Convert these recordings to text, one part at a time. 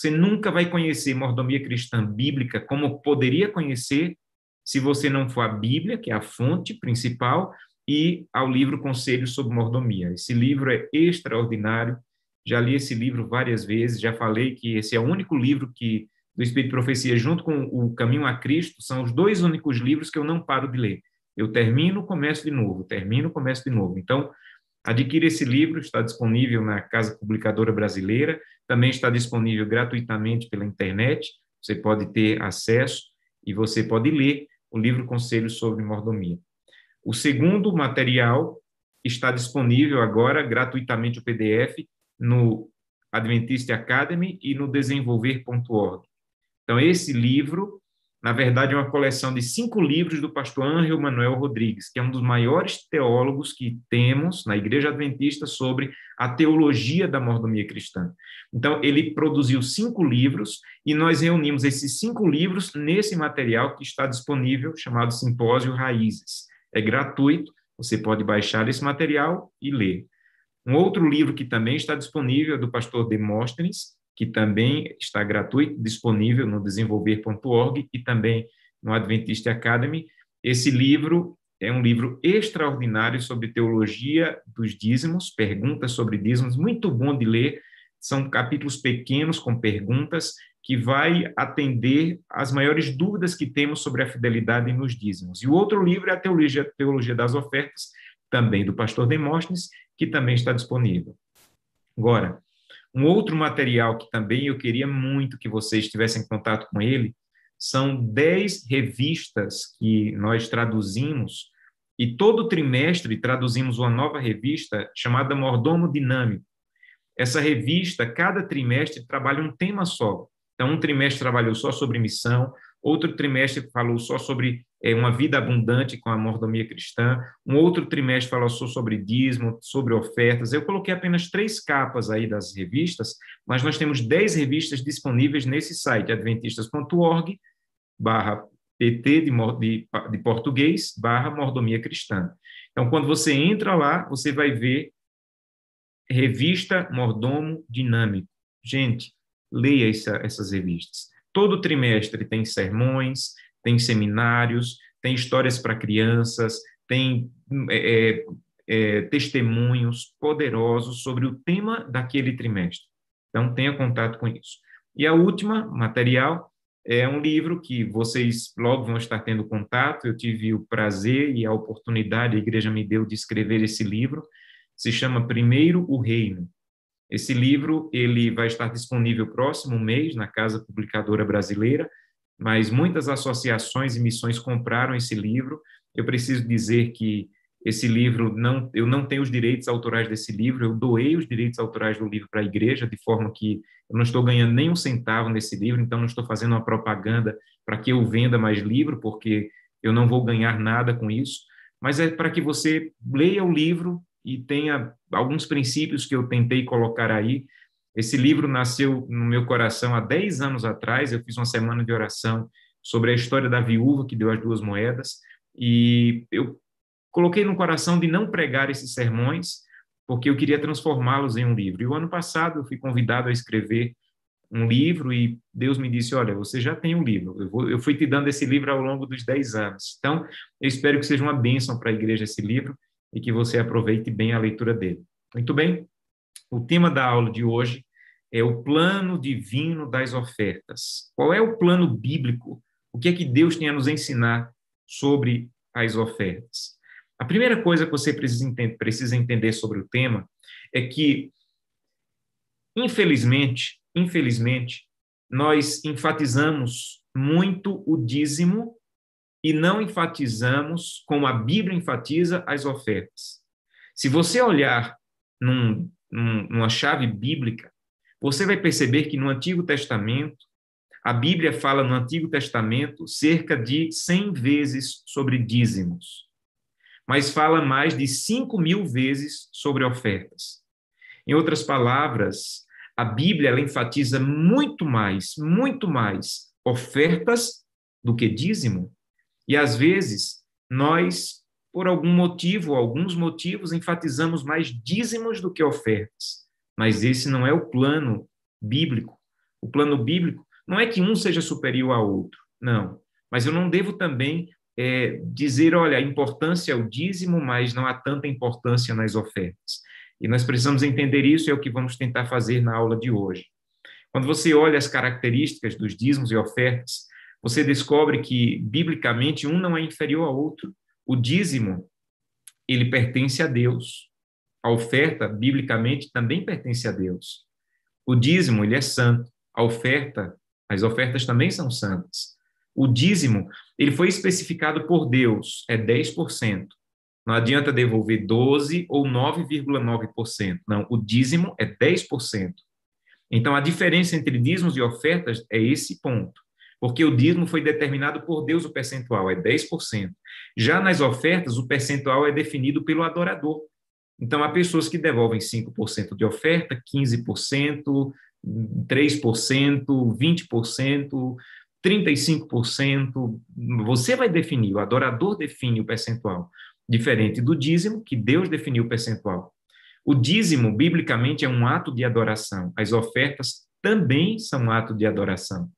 Você nunca vai conhecer mordomia cristã bíblica como poderia conhecer se você não for a Bíblia, que é a fonte principal, e ao livro Conselhos sobre Mordomia. Esse livro é extraordinário. Já li esse livro várias vezes, já falei que esse é o único livro que do Espírito de Profecia, junto com o Caminho a Cristo, são os dois únicos livros que eu não paro de ler. Eu termino, começo de novo, termino, começo de novo. Então, adquira esse livro, está disponível na Casa Publicadora Brasileira, também está disponível gratuitamente pela internet, você pode ter acesso e você pode ler o livro Conselhos sobre Mordomia. O segundo material está disponível agora gratuitamente o PDF no Adventist Academy e no desenvolver.org. Então, esse livro na verdade, é uma coleção de cinco livros do pastor Ângelo Manuel Rodrigues, que é um dos maiores teólogos que temos na Igreja Adventista sobre a teologia da mordomia cristã. Então, ele produziu cinco livros e nós reunimos esses cinco livros nesse material que está disponível, chamado Simpósio Raízes. É gratuito, você pode baixar esse material e ler. Um outro livro que também está disponível é do pastor Demóstenes, que também está gratuito, disponível no desenvolver.org e também no Adventist Academy. Esse livro é um livro extraordinário sobre teologia dos dízimos, perguntas sobre dízimos, muito bom de ler. São capítulos pequenos com perguntas que vai atender as maiores dúvidas que temos sobre a fidelidade nos dízimos. E o outro livro é a Teologia, teologia das Ofertas, também do pastor Demóstenes, que também está disponível. Agora, um outro material que também eu queria muito que vocês tivessem contato com ele são dez revistas que nós traduzimos e todo trimestre traduzimos uma nova revista chamada Mordomo Dinâmico. Essa revista, cada trimestre, trabalha um tema só. Então, um trimestre trabalhou só sobre missão, outro trimestre falou só sobre é, uma vida abundante com a mordomia cristã, um outro trimestre falou sobre dízimo, sobre ofertas. Eu coloquei apenas três capas aí das revistas, mas nós temos dez revistas disponíveis nesse site, adventistas.org, barra PT de, de, de português, barra mordomia cristã. Então, quando você entra lá, você vai ver revista Mordomo Dinâmico. Gente, leia essa, essas revistas. Todo trimestre tem sermões, tem seminários, tem histórias para crianças, tem é, é, é, testemunhos poderosos sobre o tema daquele trimestre. Então, tenha contato com isso. E a última, material, é um livro que vocês logo vão estar tendo contato. Eu tive o prazer e a oportunidade, a igreja me deu de escrever esse livro. Se chama Primeiro o Reino. Esse livro ele vai estar disponível próximo mês na Casa Publicadora Brasileira, mas muitas associações e missões compraram esse livro. Eu preciso dizer que esse livro não, eu não tenho os direitos autorais desse livro, eu doei os direitos autorais do livro para a igreja, de forma que eu não estou ganhando nem um centavo nesse livro, então não estou fazendo uma propaganda para que eu venda mais livro, porque eu não vou ganhar nada com isso, mas é para que você leia o livro e tenha alguns princípios que eu tentei colocar aí. Esse livro nasceu no meu coração há 10 anos atrás. Eu fiz uma semana de oração sobre a história da viúva que deu as duas moedas e eu coloquei no coração de não pregar esses sermões, porque eu queria transformá-los em um livro. E o ano passado eu fui convidado a escrever um livro e Deus me disse: Olha, você já tem um livro, eu, vou, eu fui te dando esse livro ao longo dos 10 anos. Então, eu espero que seja uma bênção para a igreja esse livro e que você aproveite bem a leitura dele. Muito bem? O tema da aula de hoje é o plano divino das ofertas. Qual é o plano bíblico? O que é que Deus tem a nos ensinar sobre as ofertas? A primeira coisa que você precisa entender, sobre o tema é que, infelizmente, infelizmente, nós enfatizamos muito o dízimo e não enfatizamos, como a Bíblia enfatiza, as ofertas. Se você olhar num, num, numa chave bíblica, você vai perceber que no Antigo Testamento, a Bíblia fala no Antigo Testamento cerca de 100 vezes sobre dízimos, mas fala mais de 5 mil vezes sobre ofertas. Em outras palavras, a Bíblia ela enfatiza muito mais, muito mais ofertas do que dízimo. E às vezes nós, por algum motivo, alguns motivos, enfatizamos mais dízimos do que ofertas. Mas esse não é o plano bíblico. o plano bíblico, não é que um seja superior ao outro, não. Mas eu não devo também é, dizer, olha, a importância é o dízimo, mas não há tanta importância nas ofertas. E nós precisamos entender isso, e é o que vamos tentar fazer na aula de hoje. Quando você olha as características dos dízimos e ofertas, você descobre que, biblicamente, um não é inferior ao outro. O dízimo, ele pertence a Deus. A oferta, biblicamente, também pertence a Deus. O dízimo, ele é santo. A oferta, as ofertas também são santas. O dízimo, ele foi especificado por Deus, é 10%. Não adianta devolver 12 ou 9,9%. Não, o dízimo é 10%. Então, a diferença entre dízimos e ofertas é esse ponto. Porque o dízimo foi determinado por Deus, o percentual é 10%. Já nas ofertas, o percentual é definido pelo adorador. Então, há pessoas que devolvem 5% de oferta, 15%, 3%, 20%, 35%. Você vai definir, o adorador define o percentual, diferente do dízimo, que Deus definiu o percentual. O dízimo, biblicamente, é um ato de adoração. As ofertas também são um ato de adoração.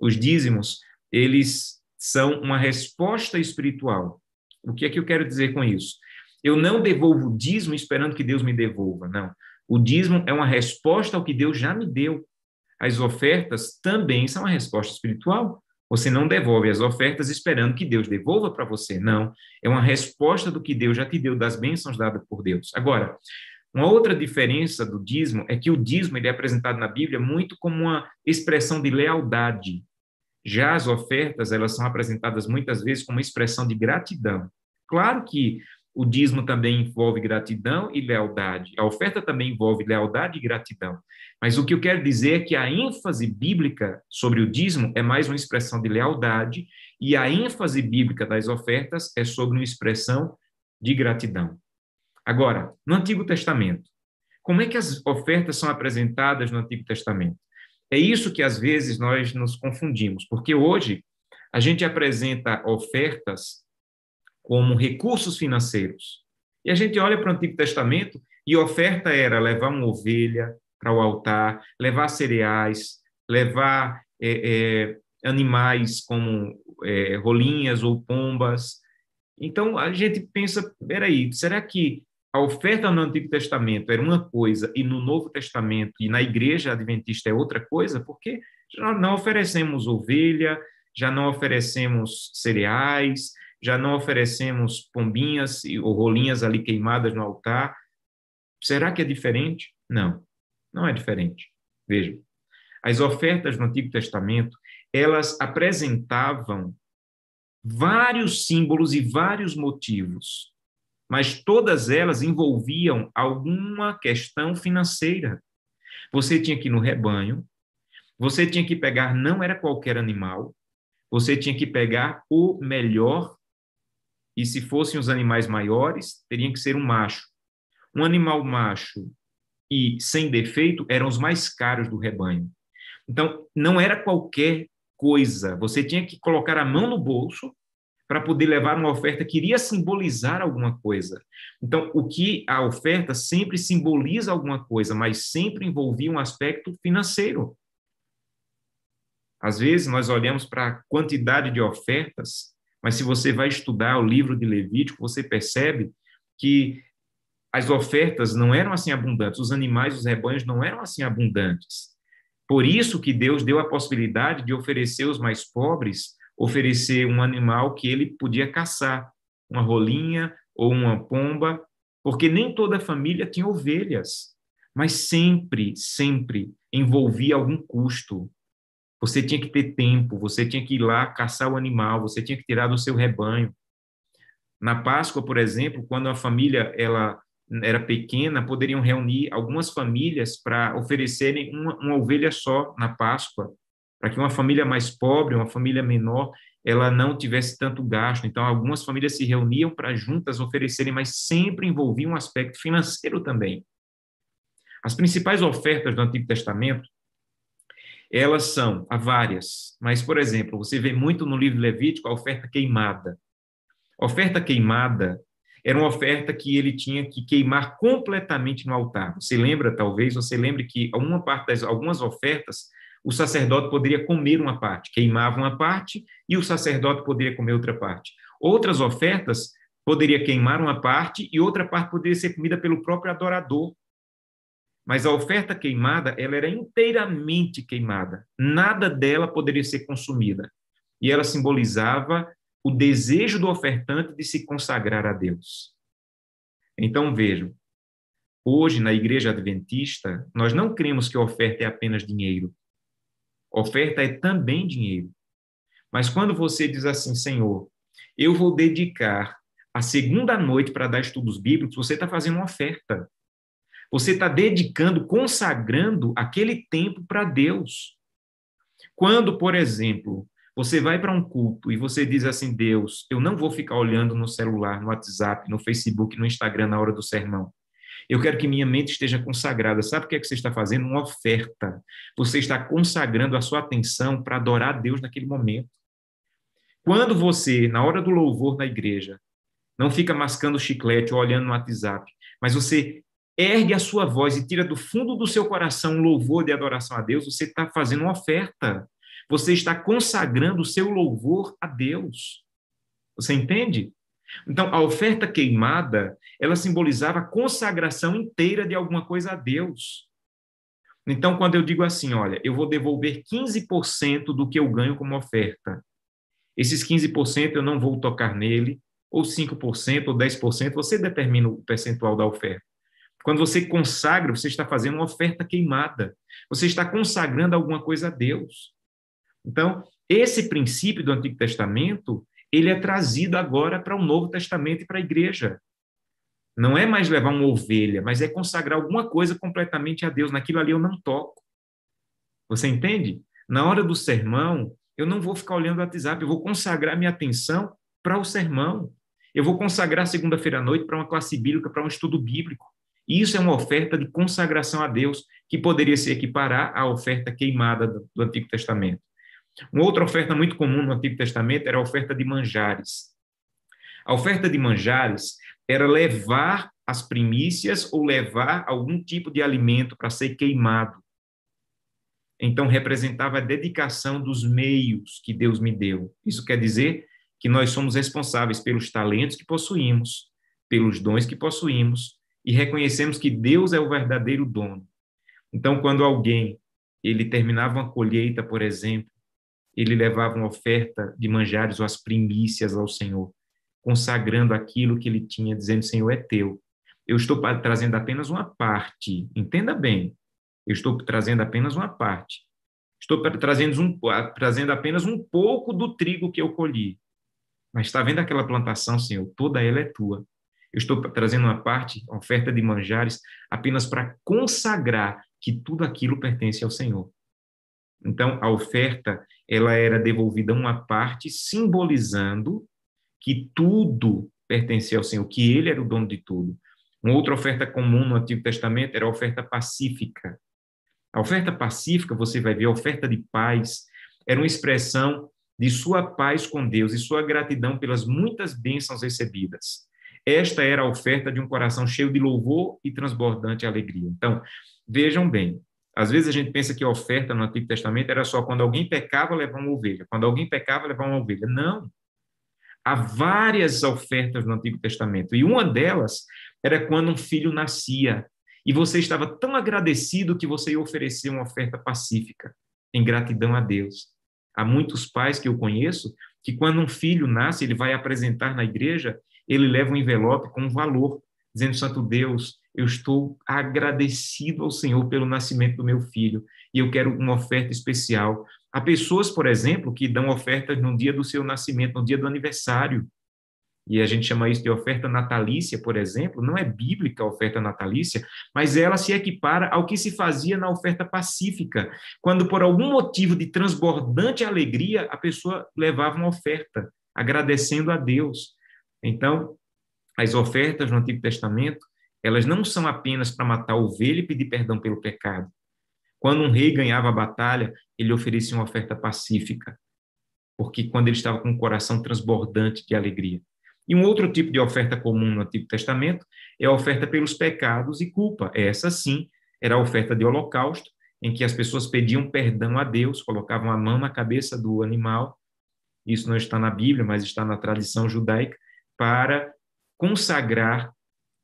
Os dízimos, eles são uma resposta espiritual. O que é que eu quero dizer com isso? Eu não devolvo o dízimo esperando que Deus me devolva, não. O dízimo é uma resposta ao que Deus já me deu. As ofertas também são uma resposta espiritual. Você não devolve as ofertas esperando que Deus devolva para você, não. É uma resposta do que Deus já te deu, das bênçãos dadas por Deus. Agora, uma outra diferença do dízimo é que o dízimo ele é apresentado na Bíblia muito como uma expressão de lealdade. Já as ofertas, elas são apresentadas muitas vezes como expressão de gratidão. Claro que o dízimo também envolve gratidão e lealdade. A oferta também envolve lealdade e gratidão. Mas o que eu quero dizer é que a ênfase bíblica sobre o dízimo é mais uma expressão de lealdade e a ênfase bíblica das ofertas é sobre uma expressão de gratidão. Agora, no Antigo Testamento, como é que as ofertas são apresentadas no Antigo Testamento? É isso que às vezes nós nos confundimos, porque hoje a gente apresenta ofertas como recursos financeiros. E a gente olha para o Antigo Testamento e oferta era levar uma ovelha para o altar, levar cereais, levar é, é, animais como é, rolinhas ou pombas. Então a gente pensa, peraí, será que a oferta no Antigo Testamento era uma coisa e no Novo Testamento e na Igreja Adventista é outra coisa, porque já não oferecemos ovelha, já não oferecemos cereais, já não oferecemos pombinhas ou rolinhas ali queimadas no altar. Será que é diferente? Não, não é diferente. Veja, as ofertas no Antigo Testamento, elas apresentavam vários símbolos e vários motivos mas todas elas envolviam alguma questão financeira. Você tinha que ir no rebanho, você tinha que pegar, não era qualquer animal, você tinha que pegar o melhor, e se fossem os animais maiores, teriam que ser um macho. Um animal macho e sem defeito eram os mais caros do rebanho. Então, não era qualquer coisa, você tinha que colocar a mão no bolso para poder levar uma oferta que iria simbolizar alguma coisa. Então, o que a oferta sempre simboliza alguma coisa, mas sempre envolvia um aspecto financeiro. Às vezes nós olhamos para a quantidade de ofertas, mas se você vai estudar o livro de Levítico, você percebe que as ofertas não eram assim abundantes, os animais, os rebanhos não eram assim abundantes. Por isso que Deus deu a possibilidade de oferecer os mais pobres oferecer um animal que ele podia caçar, uma rolinha ou uma pomba, porque nem toda família tinha ovelhas, mas sempre, sempre envolvia algum custo. Você tinha que ter tempo, você tinha que ir lá caçar o animal, você tinha que tirar do seu rebanho. Na Páscoa, por exemplo, quando a família ela era pequena, poderiam reunir algumas famílias para oferecerem uma, uma ovelha só na Páscoa para que uma família mais pobre, uma família menor, ela não tivesse tanto gasto. Então, algumas famílias se reuniam para juntas oferecerem, mas sempre envolvia um aspecto financeiro também. As principais ofertas do Antigo Testamento, elas são há várias, mas, por exemplo, você vê muito no livro Levítico a oferta queimada. A oferta queimada era uma oferta que ele tinha que queimar completamente no altar. Você lembra, talvez, você lembre que parte das algumas ofertas o sacerdote poderia comer uma parte, queimava uma parte e o sacerdote poderia comer outra parte. Outras ofertas poderia queimar uma parte e outra parte poderia ser comida pelo próprio adorador. Mas a oferta queimada, ela era inteiramente queimada. Nada dela poderia ser consumida. E ela simbolizava o desejo do ofertante de se consagrar a Deus. Então vejam, hoje na igreja adventista, nós não cremos que a oferta é apenas dinheiro. Oferta é também dinheiro. Mas quando você diz assim, Senhor, eu vou dedicar a segunda noite para dar estudos bíblicos, você está fazendo uma oferta. Você está dedicando, consagrando aquele tempo para Deus. Quando, por exemplo, você vai para um culto e você diz assim: Deus, eu não vou ficar olhando no celular, no WhatsApp, no Facebook, no Instagram na hora do sermão. Eu quero que minha mente esteja consagrada. Sabe o que é que você está fazendo? Uma oferta. Você está consagrando a sua atenção para adorar a Deus naquele momento. Quando você, na hora do louvor na igreja, não fica mascando chiclete ou olhando no WhatsApp, mas você ergue a sua voz e tira do fundo do seu coração um louvor de adoração a Deus, você está fazendo uma oferta. Você está consagrando o seu louvor a Deus. Você entende? Então, a oferta queimada, ela simbolizava a consagração inteira de alguma coisa a Deus. Então, quando eu digo assim, olha, eu vou devolver 15% do que eu ganho como oferta. Esses 15% eu não vou tocar nele, ou 5%, ou 10%, você determina o percentual da oferta. Quando você consagra, você está fazendo uma oferta queimada. Você está consagrando alguma coisa a Deus. Então, esse princípio do Antigo Testamento, ele é trazido agora para o Novo Testamento e para a igreja. Não é mais levar uma ovelha, mas é consagrar alguma coisa completamente a Deus. Naquilo ali eu não toco. Você entende? Na hora do sermão, eu não vou ficar olhando o WhatsApp, eu vou consagrar minha atenção para o sermão. Eu vou consagrar segunda-feira à noite para uma classe bíblica, para um estudo bíblico. Isso é uma oferta de consagração a Deus, que poderia se equiparar à oferta queimada do Antigo Testamento. Uma outra oferta muito comum no Antigo Testamento era a oferta de manjares. A oferta de manjares era levar as primícias ou levar algum tipo de alimento para ser queimado. Então, representava a dedicação dos meios que Deus me deu. Isso quer dizer que nós somos responsáveis pelos talentos que possuímos, pelos dons que possuímos, e reconhecemos que Deus é o verdadeiro dono. Então, quando alguém ele terminava uma colheita, por exemplo, ele levava uma oferta de manjares ou as primícias ao Senhor, consagrando aquilo que ele tinha, dizendo: Senhor, é teu. Eu estou trazendo apenas uma parte, entenda bem, eu estou trazendo apenas uma parte. Estou trazendo, um, trazendo apenas um pouco do trigo que eu colhi. Mas está vendo aquela plantação, Senhor? Toda ela é tua. Eu estou trazendo uma parte, oferta de manjares, apenas para consagrar que tudo aquilo pertence ao Senhor. Então, a oferta ela era devolvida uma parte, simbolizando que tudo pertencia ao Senhor, que Ele era o dono de tudo. Uma outra oferta comum no Antigo Testamento era a oferta pacífica. A oferta pacífica, você vai ver, a oferta de paz, era uma expressão de sua paz com Deus e sua gratidão pelas muitas bênçãos recebidas. Esta era a oferta de um coração cheio de louvor e transbordante alegria. Então, vejam bem, às vezes a gente pensa que a oferta no Antigo Testamento era só quando alguém pecava, levar uma ovelha. Quando alguém pecava, levar uma ovelha. Não. Há várias ofertas no Antigo Testamento. E uma delas era quando um filho nascia. E você estava tão agradecido que você ia oferecer uma oferta pacífica, em gratidão a Deus. Há muitos pais que eu conheço que, quando um filho nasce, ele vai apresentar na igreja, ele leva um envelope com um valor, dizendo: Santo Deus, eu estou agradecido ao Senhor pelo nascimento do meu filho e eu quero uma oferta especial. Há pessoas, por exemplo, que dão ofertas no dia do seu nascimento, no dia do aniversário. E a gente chama isso de oferta natalícia, por exemplo. Não é bíblica a oferta natalícia, mas ela se equipara ao que se fazia na oferta pacífica, quando por algum motivo de transbordante alegria a pessoa levava uma oferta, agradecendo a Deus. Então, as ofertas no Antigo Testamento elas não são apenas para matar a ovelha e pedir perdão pelo pecado. Quando um rei ganhava a batalha, ele oferecia uma oferta pacífica, porque quando ele estava com o coração transbordante de alegria. E um outro tipo de oferta comum no Antigo Testamento é a oferta pelos pecados e culpa. Essa sim era a oferta de holocausto, em que as pessoas pediam perdão a Deus, colocavam a mão na cabeça do animal, isso não está na Bíblia, mas está na tradição judaica, para consagrar,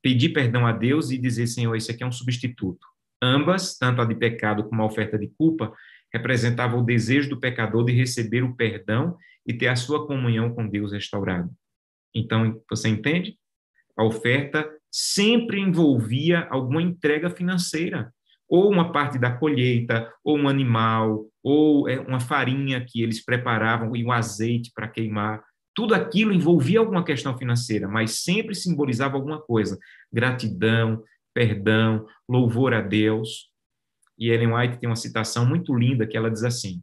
pedir perdão a Deus e dizer, Senhor, esse aqui é um substituto. Ambas, tanto a de pecado como a oferta de culpa, representavam o desejo do pecador de receber o perdão e ter a sua comunhão com Deus restaurada. Então, você entende? A oferta sempre envolvia alguma entrega financeira, ou uma parte da colheita, ou um animal, ou é, uma farinha que eles preparavam e um azeite para queimar. Tudo aquilo envolvia alguma questão financeira, mas sempre simbolizava alguma coisa: gratidão, perdão, louvor a Deus. E Ellen White tem uma citação muito linda que ela diz assim: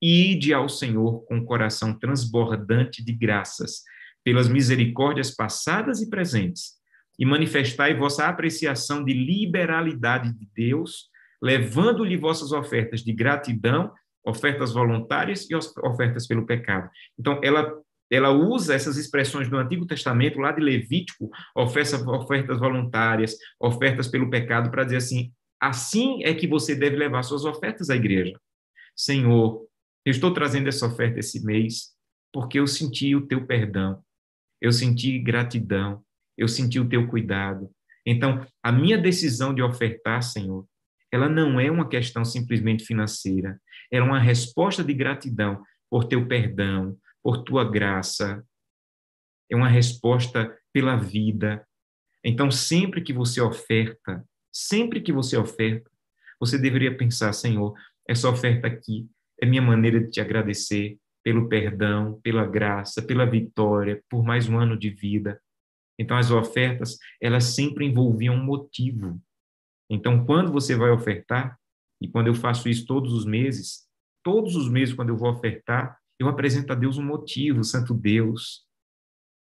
Ide ao Senhor com o coração transbordante de graças, pelas misericórdias passadas e presentes, e manifestai vossa apreciação de liberalidade de Deus, levando-lhe vossas ofertas de gratidão, ofertas voluntárias e ofertas pelo pecado. Então, ela ela usa essas expressões do Antigo Testamento, lá de Levítico, ofertas, ofertas voluntárias, ofertas pelo pecado, para dizer assim: assim é que você deve levar suas ofertas à igreja. Senhor, eu estou trazendo essa oferta esse mês porque eu senti o teu perdão, eu senti gratidão, eu senti o teu cuidado. Então, a minha decisão de ofertar, Senhor, ela não é uma questão simplesmente financeira, é uma resposta de gratidão por teu perdão, por tua graça, é uma resposta pela vida. Então, sempre que você oferta, sempre que você oferta, você deveria pensar, Senhor, essa oferta aqui é minha maneira de te agradecer pelo perdão, pela graça, pela vitória, por mais um ano de vida. Então, as ofertas, elas sempre envolviam um motivo. Então, quando você vai ofertar, e quando eu faço isso todos os meses, todos os meses, quando eu vou ofertar, eu apresento a Deus um motivo, Santo Deus.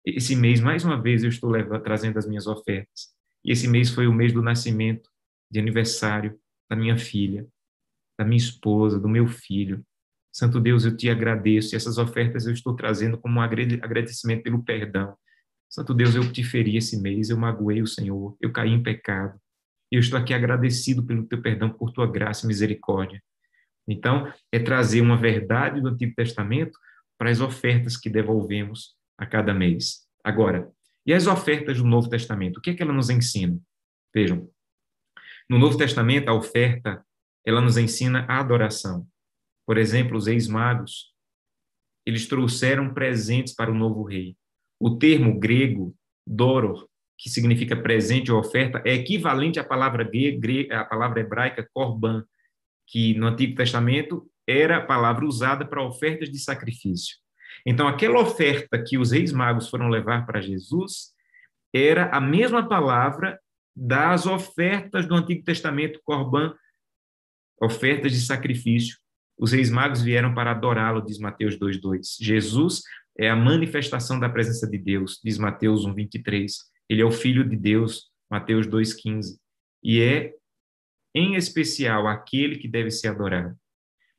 Esse mês, mais uma vez, eu estou levando, trazendo as minhas ofertas. E esse mês foi o mês do nascimento, de aniversário da minha filha, da minha esposa, do meu filho. Santo Deus, eu te agradeço. E essas ofertas eu estou trazendo como um agradecimento pelo perdão. Santo Deus, eu te feri esse mês, eu magoei o Senhor, eu caí em pecado. Eu estou aqui agradecido pelo teu perdão, por tua graça e misericórdia. Então, é trazer uma verdade do Antigo Testamento para as ofertas que devolvemos a cada mês. Agora, e as ofertas do Novo Testamento? O que é que ela nos ensina? Vejam, no Novo Testamento, a oferta, ela nos ensina a adoração. Por exemplo, os ex-magos, eles trouxeram presentes para o novo rei. O termo grego, doror, que significa presente ou oferta, é equivalente à palavra, à palavra hebraica korban, que no Antigo Testamento era a palavra usada para ofertas de sacrifício. Então, aquela oferta que os reis magos foram levar para Jesus era a mesma palavra das ofertas do Antigo Testamento, Corban, ofertas de sacrifício. Os reis magos vieram para adorá-lo, diz Mateus 2,2. Jesus é a manifestação da presença de Deus, diz Mateus 1,23. Ele é o Filho de Deus, Mateus 2,15. E é em especial aquele que deve ser adorado.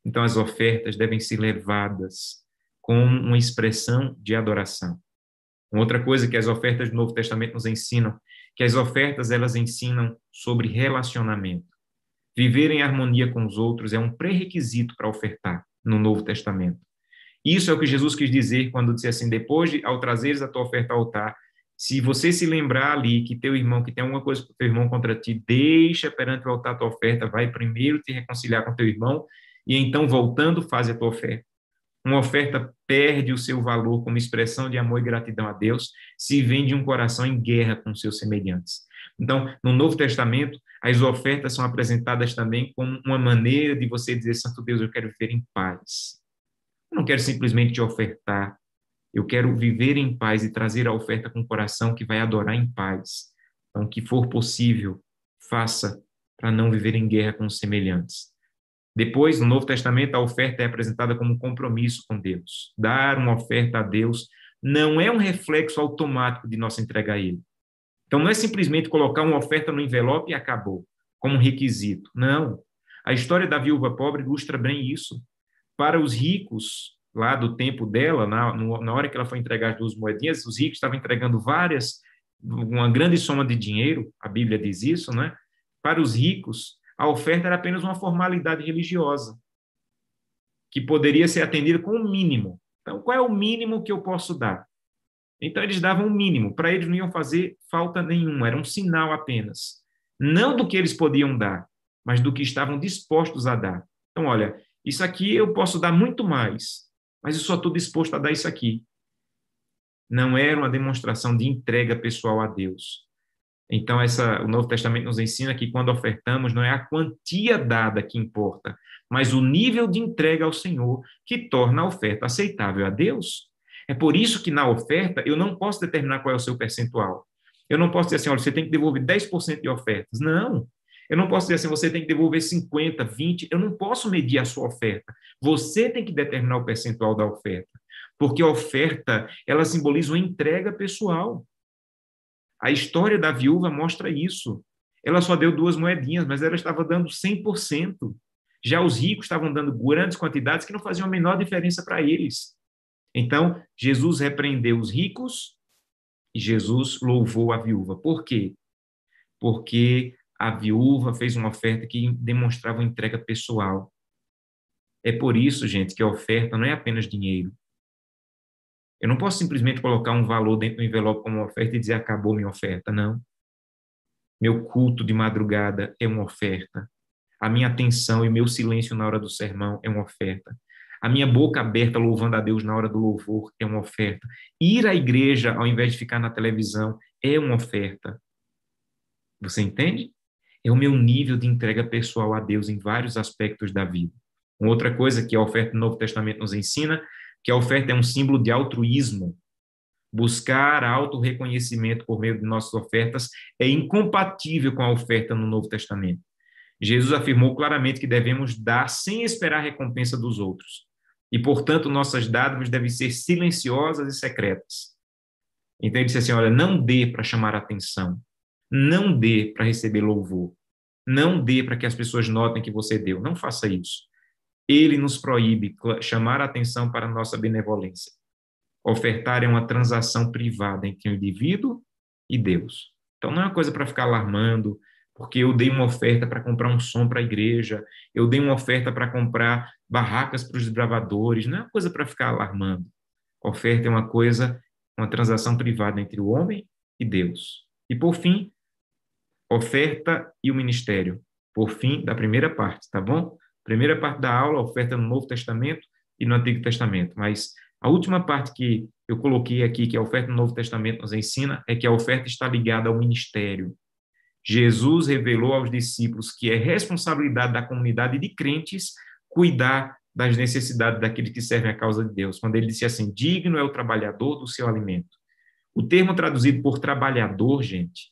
Então, as ofertas devem ser levadas como uma expressão de adoração. Uma outra coisa que as ofertas do Novo Testamento nos ensinam, que as ofertas elas ensinam sobre relacionamento. Viver em harmonia com os outros é um pré-requisito para ofertar no Novo Testamento. Isso é o que Jesus quis dizer quando disse assim: depois de, ao trazeres a tua oferta ao altar, se você se lembrar ali que teu irmão, que tem alguma coisa com teu irmão contra ti, deixa perante o altar a tua oferta, vai primeiro te reconciliar com teu irmão e então, voltando, faz a tua oferta. Uma oferta perde o seu valor como expressão de amor e gratidão a Deus se vem de um coração em guerra com seus semelhantes. Então, no Novo Testamento, as ofertas são apresentadas também como uma maneira de você dizer, Santo Deus, eu quero viver em paz. Eu não quero simplesmente te ofertar eu quero viver em paz e trazer a oferta com o coração que vai adorar em paz. Então, o que for possível, faça para não viver em guerra com os semelhantes. Depois, no Novo Testamento, a oferta é apresentada como um compromisso com Deus. Dar uma oferta a Deus não é um reflexo automático de nossa entrega a Ele. Então, não é simplesmente colocar uma oferta no envelope e acabou, como um requisito. Não. A história da viúva pobre ilustra bem isso. Para os ricos, lá do tempo dela, na, na hora que ela foi entregar as duas moedinhas, os ricos estavam entregando várias, uma grande soma de dinheiro, a Bíblia diz isso, né? Para os ricos, a oferta era apenas uma formalidade religiosa, que poderia ser atendida com o mínimo. Então, qual é o mínimo que eu posso dar? Então, eles davam o mínimo. Para eles não iam fazer falta nenhuma, era um sinal apenas. Não do que eles podiam dar, mas do que estavam dispostos a dar. Então, olha, isso aqui eu posso dar muito mais, mas eu só estou disposto a dar isso aqui. Não era uma demonstração de entrega pessoal a Deus. Então, essa, o Novo Testamento nos ensina que quando ofertamos, não é a quantia dada que importa, mas o nível de entrega ao Senhor que torna a oferta aceitável a Deus. É por isso que na oferta eu não posso determinar qual é o seu percentual. Eu não posso dizer assim, olha, você tem que devolver 10% de ofertas. Não. Eu não posso dizer assim, você tem que devolver 50, 20. Eu não posso medir a sua oferta. Você tem que determinar o percentual da oferta. Porque a oferta, ela simboliza uma entrega pessoal. A história da viúva mostra isso. Ela só deu duas moedinhas, mas ela estava dando 100%. Já os ricos estavam dando grandes quantidades que não faziam a menor diferença para eles. Então, Jesus repreendeu os ricos e Jesus louvou a viúva. Por quê? Porque a viúva fez uma oferta que demonstrava entrega pessoal. É por isso, gente, que a oferta não é apenas dinheiro. Eu não posso simplesmente colocar um valor dentro do envelope como oferta e dizer acabou minha oferta, não. Meu culto de madrugada é uma oferta. A minha atenção e meu silêncio na hora do sermão é uma oferta. A minha boca aberta louvando a Deus na hora do louvor é uma oferta. Ir à igreja ao invés de ficar na televisão é uma oferta. Você entende? É o meu nível de entrega pessoal a Deus em vários aspectos da vida. Uma outra coisa que a oferta do Novo Testamento nos ensina, que a oferta é um símbolo de altruísmo. Buscar auto-reconhecimento por meio de nossas ofertas é incompatível com a oferta no Novo Testamento. Jesus afirmou claramente que devemos dar sem esperar recompensa dos outros. E, portanto, nossas dádivas devem ser silenciosas e secretas. Então, ele disse assim: olha, não dê para chamar atenção, não dê para receber louvor, não dê para que as pessoas notem que você deu, não faça isso. Ele nos proíbe chamar atenção para a nossa benevolência. Ofertar é uma transação privada entre o indivíduo e Deus. Então, não é uma coisa para ficar alarmando, porque eu dei uma oferta para comprar um som para a igreja, eu dei uma oferta para comprar barracas para os desbravadores, não é uma coisa para ficar alarmando. Oferta é uma coisa, uma transação privada entre o homem e Deus. E por fim, oferta e o ministério. Por fim da primeira parte, tá bom? Primeira parte da aula, oferta no Novo Testamento e no Antigo Testamento. Mas a última parte que eu coloquei aqui, que a oferta no Novo Testamento nos ensina, é que a oferta está ligada ao ministério. Jesus revelou aos discípulos que é responsabilidade da comunidade de crentes cuidar das necessidades daqueles que servem a causa de Deus. Quando ele disse assim: digno é o trabalhador do seu alimento. O termo traduzido por trabalhador, gente,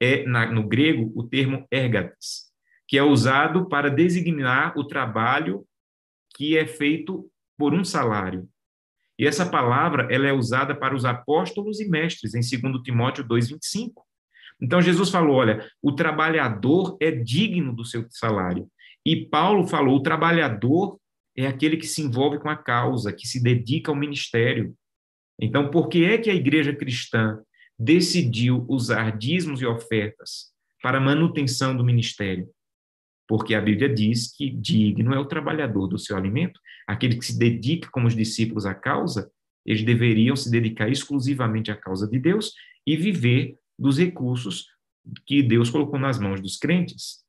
é na, no grego o termo ergates, que é usado para designar o trabalho que é feito por um salário. E essa palavra ela é usada para os apóstolos e mestres em 2 Timóteo 2:25. Então Jesus falou, olha, o trabalhador é digno do seu salário. E Paulo falou, o trabalhador é aquele que se envolve com a causa, que se dedica ao ministério. Então, por que é que a igreja cristã decidiu usar dízimos e ofertas para manutenção do ministério? Porque a Bíblia diz que digno é o trabalhador do seu alimento, aquele que se dedica como os discípulos à causa, eles deveriam se dedicar exclusivamente à causa de Deus e viver dos recursos que Deus colocou nas mãos dos crentes.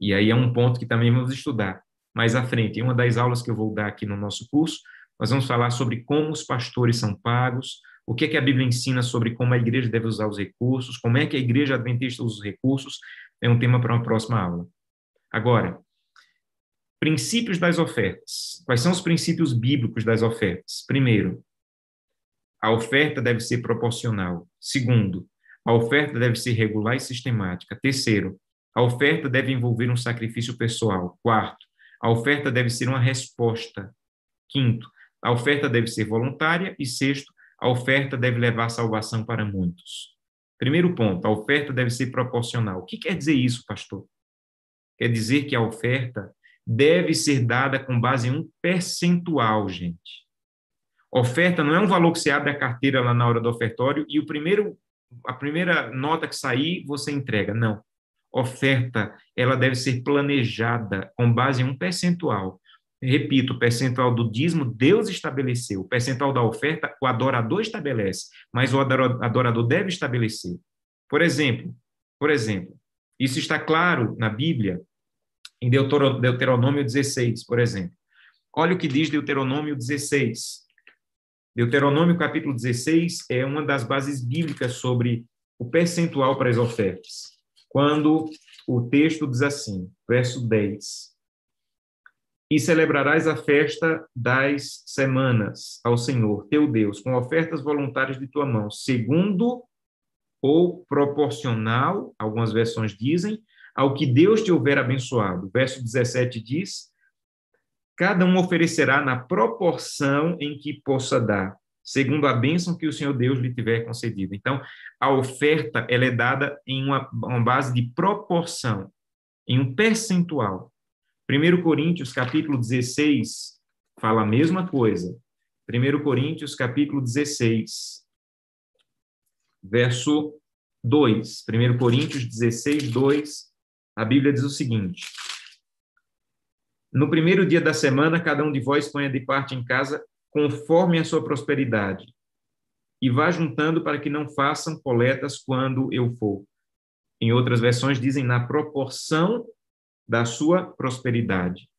E aí é um ponto que também vamos estudar mais à frente. Em uma das aulas que eu vou dar aqui no nosso curso, nós vamos falar sobre como os pastores são pagos, o que, é que a Bíblia ensina sobre como a igreja deve usar os recursos, como é que a igreja adventista usa os recursos, é um tema para uma próxima aula. Agora, princípios das ofertas. Quais são os princípios bíblicos das ofertas? Primeiro, a oferta deve ser proporcional. Segundo, a oferta deve ser regular e sistemática. Terceiro, a oferta deve envolver um sacrifício pessoal. Quarto, a oferta deve ser uma resposta. Quinto, a oferta deve ser voluntária. E sexto, a oferta deve levar salvação para muitos. Primeiro ponto, a oferta deve ser proporcional. O que quer dizer isso, pastor? Quer dizer que a oferta deve ser dada com base em um percentual, gente. Oferta não é um valor que você abre a carteira lá na hora do ofertório e o primeiro a primeira nota que sair você entrega. Não. oferta, ela deve ser planejada com base em um percentual. Repito, o percentual do dízimo Deus estabeleceu, o percentual da oferta o adorador estabelece, mas o adorador deve estabelecer. Por exemplo, por exemplo, isso está claro na Bíblia, em Deuteronômio 16, por exemplo. Olha o que diz Deuteronômio 16. Deuteronômio capítulo 16 é uma das bases bíblicas sobre o percentual para as ofertas. Quando o texto diz assim, verso 10: E celebrarás a festa das semanas ao Senhor, teu Deus, com ofertas voluntárias de tua mão, segundo ou proporcional, algumas versões dizem, ao que Deus te houver abençoado. Verso 17 diz: Cada um oferecerá na proporção em que possa dar, segundo a bênção que o Senhor Deus lhe tiver concedido. Então, a oferta ela é dada em uma, uma base de proporção, em um percentual. 1 Coríntios, capítulo 16, fala a mesma coisa. 1 Coríntios, capítulo 16, verso 2. 1 Coríntios 16, 2, a Bíblia diz o seguinte: No primeiro dia da semana, cada um de vós ponha de parte em casa conforme a sua prosperidade, e vá juntando para que não façam coletas quando eu for. Em outras versões dizem na proporção da sua prosperidade.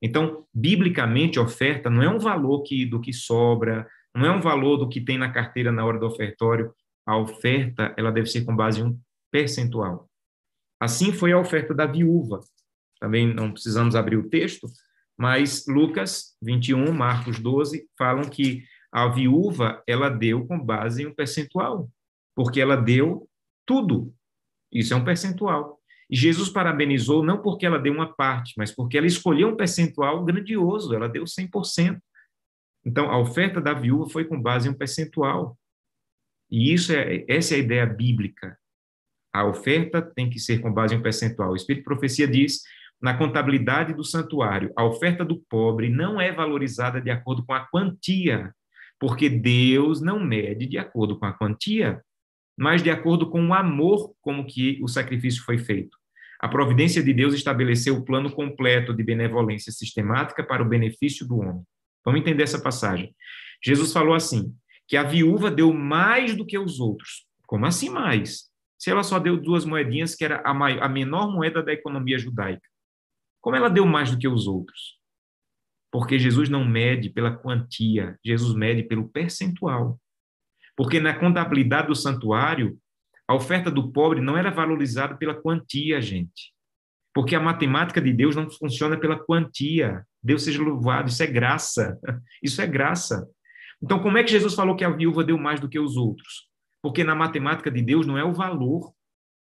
Então, biblicamente, oferta não é um valor que, do que sobra, não é um valor do que tem na carteira na hora do ofertório. A oferta, ela deve ser com base em um percentual. Assim foi a oferta da viúva. Também não precisamos abrir o texto, mas Lucas 21, Marcos 12 falam que a viúva ela deu com base em um percentual, porque ela deu tudo. Isso é um percentual. Jesus parabenizou não porque ela deu uma parte, mas porque ela escolheu um percentual grandioso, ela deu 100%. Então, a oferta da viúva foi com base em um percentual. E isso é essa é a ideia bíblica. A oferta tem que ser com base em um percentual. O Espírito de Profecia diz na contabilidade do santuário, a oferta do pobre não é valorizada de acordo com a quantia, porque Deus não mede de acordo com a quantia, mas de acordo com o amor como que o sacrifício foi feito. A providência de Deus estabeleceu o plano completo de benevolência sistemática para o benefício do homem. Vamos entender essa passagem. Jesus falou assim: que a viúva deu mais do que os outros. Como assim mais? Se ela só deu duas moedinhas, que era a, maior, a menor moeda da economia judaica. Como ela deu mais do que os outros? Porque Jesus não mede pela quantia, Jesus mede pelo percentual. Porque na contabilidade do santuário, a oferta do pobre não era valorizada pela quantia, gente. Porque a matemática de Deus não funciona pela quantia. Deus seja louvado, isso é graça. Isso é graça. Então, como é que Jesus falou que a viúva deu mais do que os outros? Porque na matemática de Deus não é o valor,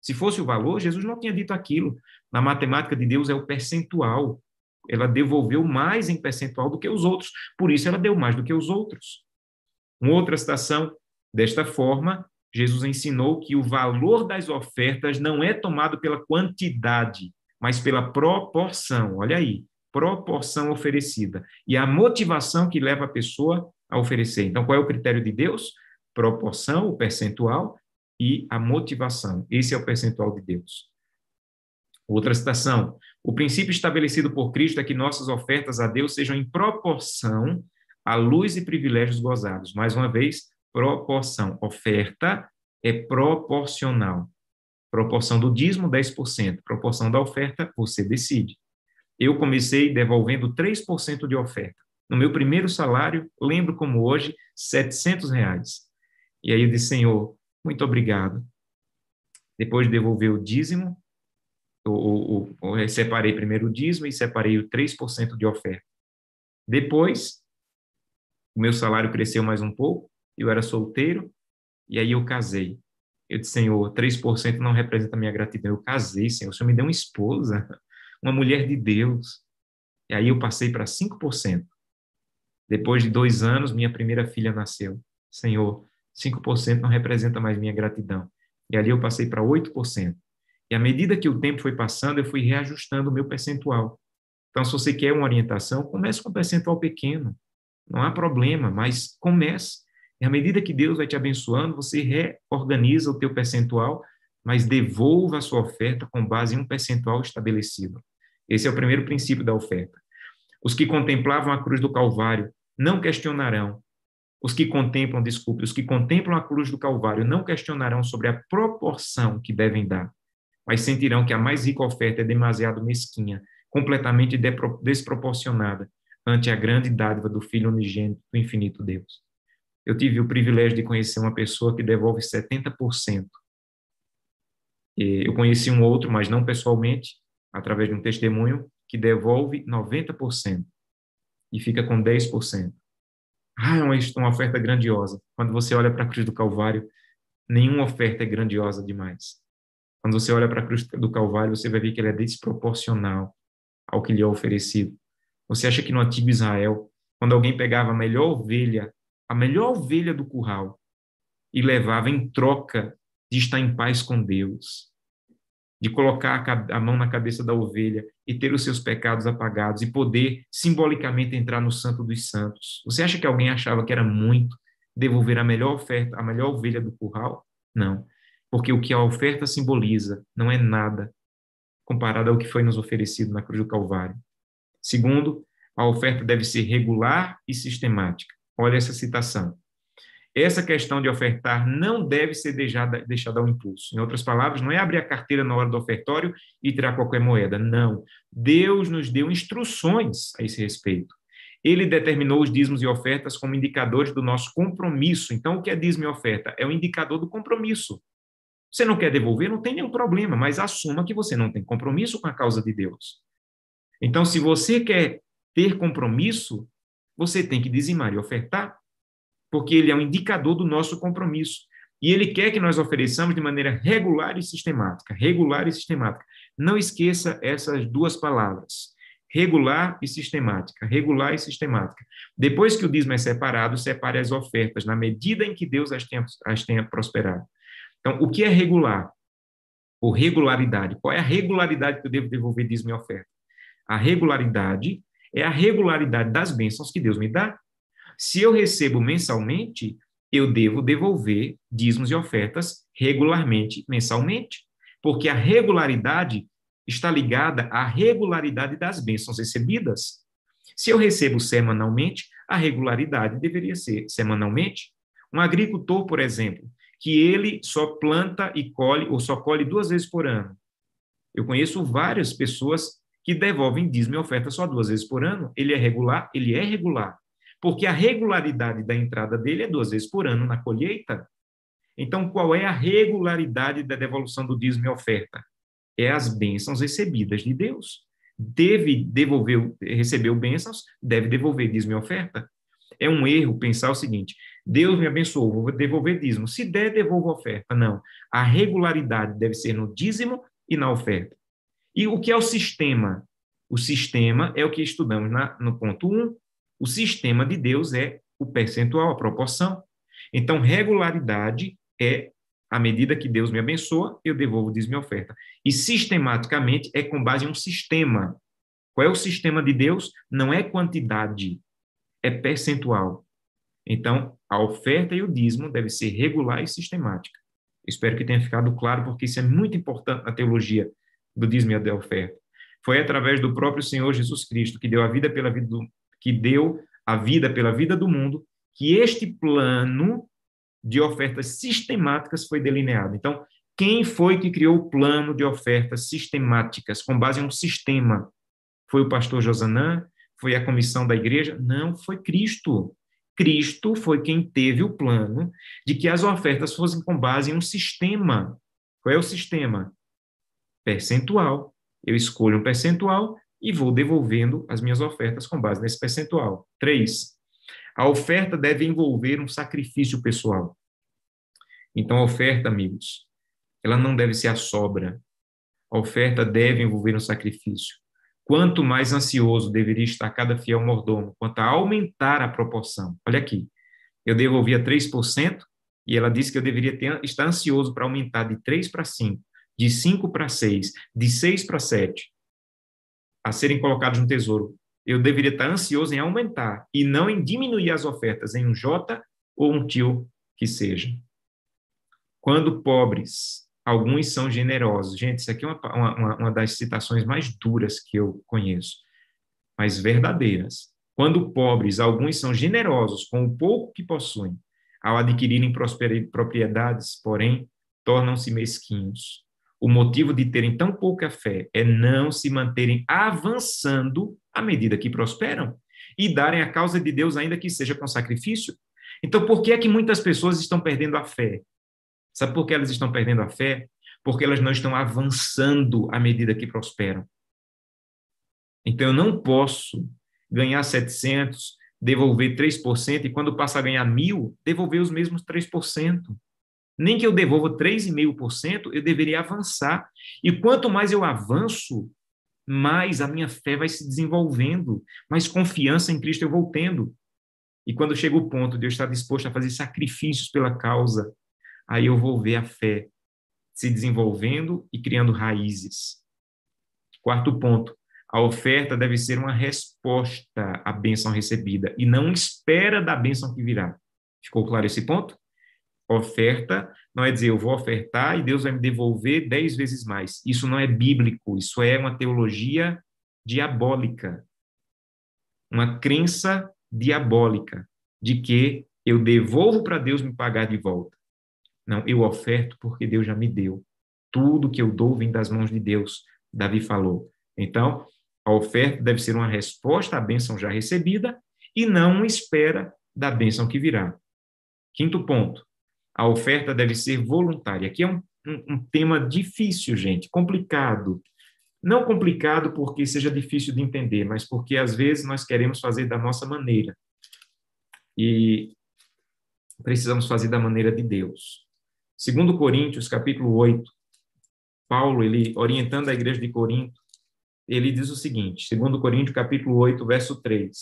se fosse o valor, Jesus não tinha dito aquilo. Na matemática de Deus é o percentual. Ela devolveu mais em percentual do que os outros, por isso ela deu mais do que os outros. Uma outra citação, desta forma, Jesus ensinou que o valor das ofertas não é tomado pela quantidade, mas pela proporção. Olha aí, proporção oferecida. E a motivação que leva a pessoa a oferecer. Então, qual é o critério de Deus? Proporção, o percentual, e a motivação. Esse é o percentual de Deus. Outra citação. O princípio estabelecido por Cristo é que nossas ofertas a Deus sejam em proporção à luz e privilégios gozados. Mais uma vez, proporção. Oferta é proporcional. Proporção do dízimo, 10%. Proporção da oferta, você decide. Eu comecei devolvendo 3% de oferta. No meu primeiro salário, lembro como hoje, 700 reais. E aí eu disse, Senhor, muito obrigado. Depois de devolver o dízimo, eu, eu, eu separei primeiro o dízimo e separei o 3% de oferta. Depois, o meu salário cresceu mais um pouco, eu era solteiro, e aí eu casei. Eu disse, Senhor, 3% não representa minha gratidão. Eu casei, Senhor, o Senhor me deu uma esposa, uma mulher de Deus. E aí eu passei para 5%. Depois de dois anos, minha primeira filha nasceu. Senhor, 5% não representa mais minha gratidão. E ali eu passei para 8%. E à medida que o tempo foi passando, eu fui reajustando o meu percentual. Então, se você quer uma orientação, comece com um percentual pequeno. Não há problema, mas comece. E à medida que Deus vai te abençoando, você reorganiza o teu percentual mas devolva a sua oferta com base em um percentual estabelecido. Esse é o primeiro princípio da oferta. Os que contemplavam a cruz do Calvário não questionarão. Os que contemplam, desculpe, os que contemplam a cruz do Calvário não questionarão sobre a proporção que devem dar, mas sentirão que a mais rica oferta é demasiado mesquinha, completamente desproporcionada ante a grande dádiva do Filho unigênito do infinito Deus. Eu tive o privilégio de conhecer uma pessoa que devolve 70%. Eu conheci um outro, mas não pessoalmente, através de um testemunho, que devolve 90% e fica com 10%. Ah, é uma, uma oferta grandiosa. Quando você olha para a cruz do Calvário, nenhuma oferta é grandiosa demais. Quando você olha para a cruz do Calvário, você vai ver que ela é desproporcional ao que lhe é oferecido. Você acha que no antigo Israel, quando alguém pegava a melhor ovelha a melhor ovelha do curral e levava em troca de estar em paz com Deus, de colocar a mão na cabeça da ovelha e ter os seus pecados apagados e poder simbolicamente entrar no Santo dos Santos. Você acha que alguém achava que era muito devolver a melhor oferta, a melhor ovelha do curral? Não, porque o que a oferta simboliza não é nada comparado ao que foi nos oferecido na cruz do Calvário. Segundo, a oferta deve ser regular e sistemática. Olha essa citação. Essa questão de ofertar não deve ser deixada, deixada ao impulso. Em outras palavras, não é abrir a carteira na hora do ofertório e tirar qualquer moeda. Não. Deus nos deu instruções a esse respeito. Ele determinou os dízimos e ofertas como indicadores do nosso compromisso. Então, o que é dízimo e oferta? É um indicador do compromisso. Você não quer devolver, não tem nenhum problema, mas assuma que você não tem compromisso com a causa de Deus. Então, se você quer ter compromisso, você tem que dizimar e ofertar, porque ele é um indicador do nosso compromisso. E ele quer que nós ofereçamos de maneira regular e sistemática. Regular e sistemática. Não esqueça essas duas palavras. Regular e sistemática. Regular e sistemática. Depois que o dízimo é separado, separe as ofertas na medida em que Deus as tenha, as tenha prosperado. Então, o que é regular? Ou regularidade? Qual é a regularidade que eu devo devolver dízimo e oferta? A regularidade é a regularidade das bênçãos que Deus me dá. Se eu recebo mensalmente, eu devo devolver dízimos e ofertas regularmente, mensalmente, porque a regularidade está ligada à regularidade das bênçãos recebidas. Se eu recebo semanalmente, a regularidade deveria ser semanalmente. Um agricultor, por exemplo, que ele só planta e colhe, ou só colhe duas vezes por ano. Eu conheço várias pessoas que devolvem dízimo e oferta só duas vezes por ano, ele é regular? Ele é regular. Porque a regularidade da entrada dele é duas vezes por ano na colheita. Então, qual é a regularidade da devolução do dízimo e oferta? É as bênçãos recebidas de Deus. Deve devolver, recebeu bênçãos, deve devolver dízimo e oferta. É um erro pensar o seguinte: Deus me abençoou, vou devolver dízimo. Se der, devolvo oferta. Não. A regularidade deve ser no dízimo e na oferta. E o que é o sistema? O sistema é o que estudamos na, no ponto 1. O sistema de Deus é o percentual, a proporção. Então, regularidade é à medida que Deus me abençoa, eu devolvo diz minha oferta. E sistematicamente é com base em um sistema. Qual é o sistema de Deus? Não é quantidade, é percentual. Então, a oferta e o dízimo devem ser regular e sistemática. Espero que tenha ficado claro, porque isso é muito importante na teologia do dízimo e da oferta. Foi através do próprio Senhor Jesus Cristo que deu a vida pela vida do, que deu a vida pela vida do mundo, que este plano de ofertas sistemáticas foi delineado. Então, quem foi que criou o plano de ofertas sistemáticas com base em um sistema? Foi o pastor Josanã? Foi a comissão da igreja? Não, foi Cristo. Cristo foi quem teve o plano de que as ofertas fossem com base em um sistema. Qual é o sistema? Percentual. Eu escolho um percentual e vou devolvendo as minhas ofertas com base nesse percentual. Três, a oferta deve envolver um sacrifício pessoal. Então, a oferta, amigos, ela não deve ser a sobra. A oferta deve envolver um sacrifício. Quanto mais ansioso deveria estar cada fiel mordomo quanto a aumentar a proporção. Olha aqui, eu devolvia 3% e ela disse que eu deveria ter, estar ansioso para aumentar de 3 para 5 de 5 para 6, de 6 para 7, a serem colocados no tesouro, eu deveria estar ansioso em aumentar e não em diminuir as ofertas em um J ou um tio que seja. Quando pobres alguns são generosos. Gente, isso aqui é uma, uma, uma das citações mais duras que eu conheço, mas verdadeiras. Quando pobres, alguns são generosos com o pouco que possuem, ao adquirirem propriedades, porém, tornam-se mesquinhos. O motivo de terem tão pouca fé é não se manterem avançando à medida que prosperam e darem a causa de Deus, ainda que seja com sacrifício. Então, por que é que muitas pessoas estão perdendo a fé? Sabe por que elas estão perdendo a fé? Porque elas não estão avançando à medida que prosperam. Então, eu não posso ganhar 700, devolver 3%, e quando passa a ganhar mil, devolver os mesmos 3%. Nem que eu devolva 3,5%, eu deveria avançar. E quanto mais eu avanço, mais a minha fé vai se desenvolvendo, mais confiança em Cristo eu vou tendo. E quando chega o ponto de eu estar disposto a fazer sacrifícios pela causa, aí eu vou ver a fé se desenvolvendo e criando raízes. Quarto ponto, a oferta deve ser uma resposta à bênção recebida e não espera da bênção que virá. Ficou claro esse ponto? Oferta não é dizer eu vou ofertar e Deus vai me devolver dez vezes mais. Isso não é bíblico, isso é uma teologia diabólica. Uma crença diabólica de que eu devolvo para Deus me pagar de volta. Não, eu oferto porque Deus já me deu. Tudo que eu dou vem das mãos de Deus, Davi falou. Então, a oferta deve ser uma resposta à bênção já recebida e não uma espera da bênção que virá. Quinto ponto, a oferta deve ser voluntária. Aqui é um, um, um tema difícil, gente, complicado. Não complicado porque seja difícil de entender, mas porque às vezes nós queremos fazer da nossa maneira. E precisamos fazer da maneira de Deus. Segundo Coríntios, capítulo 8, Paulo, ele orientando a igreja de Corinto, ele diz o seguinte, segundo Coríntios, capítulo 8, verso 3,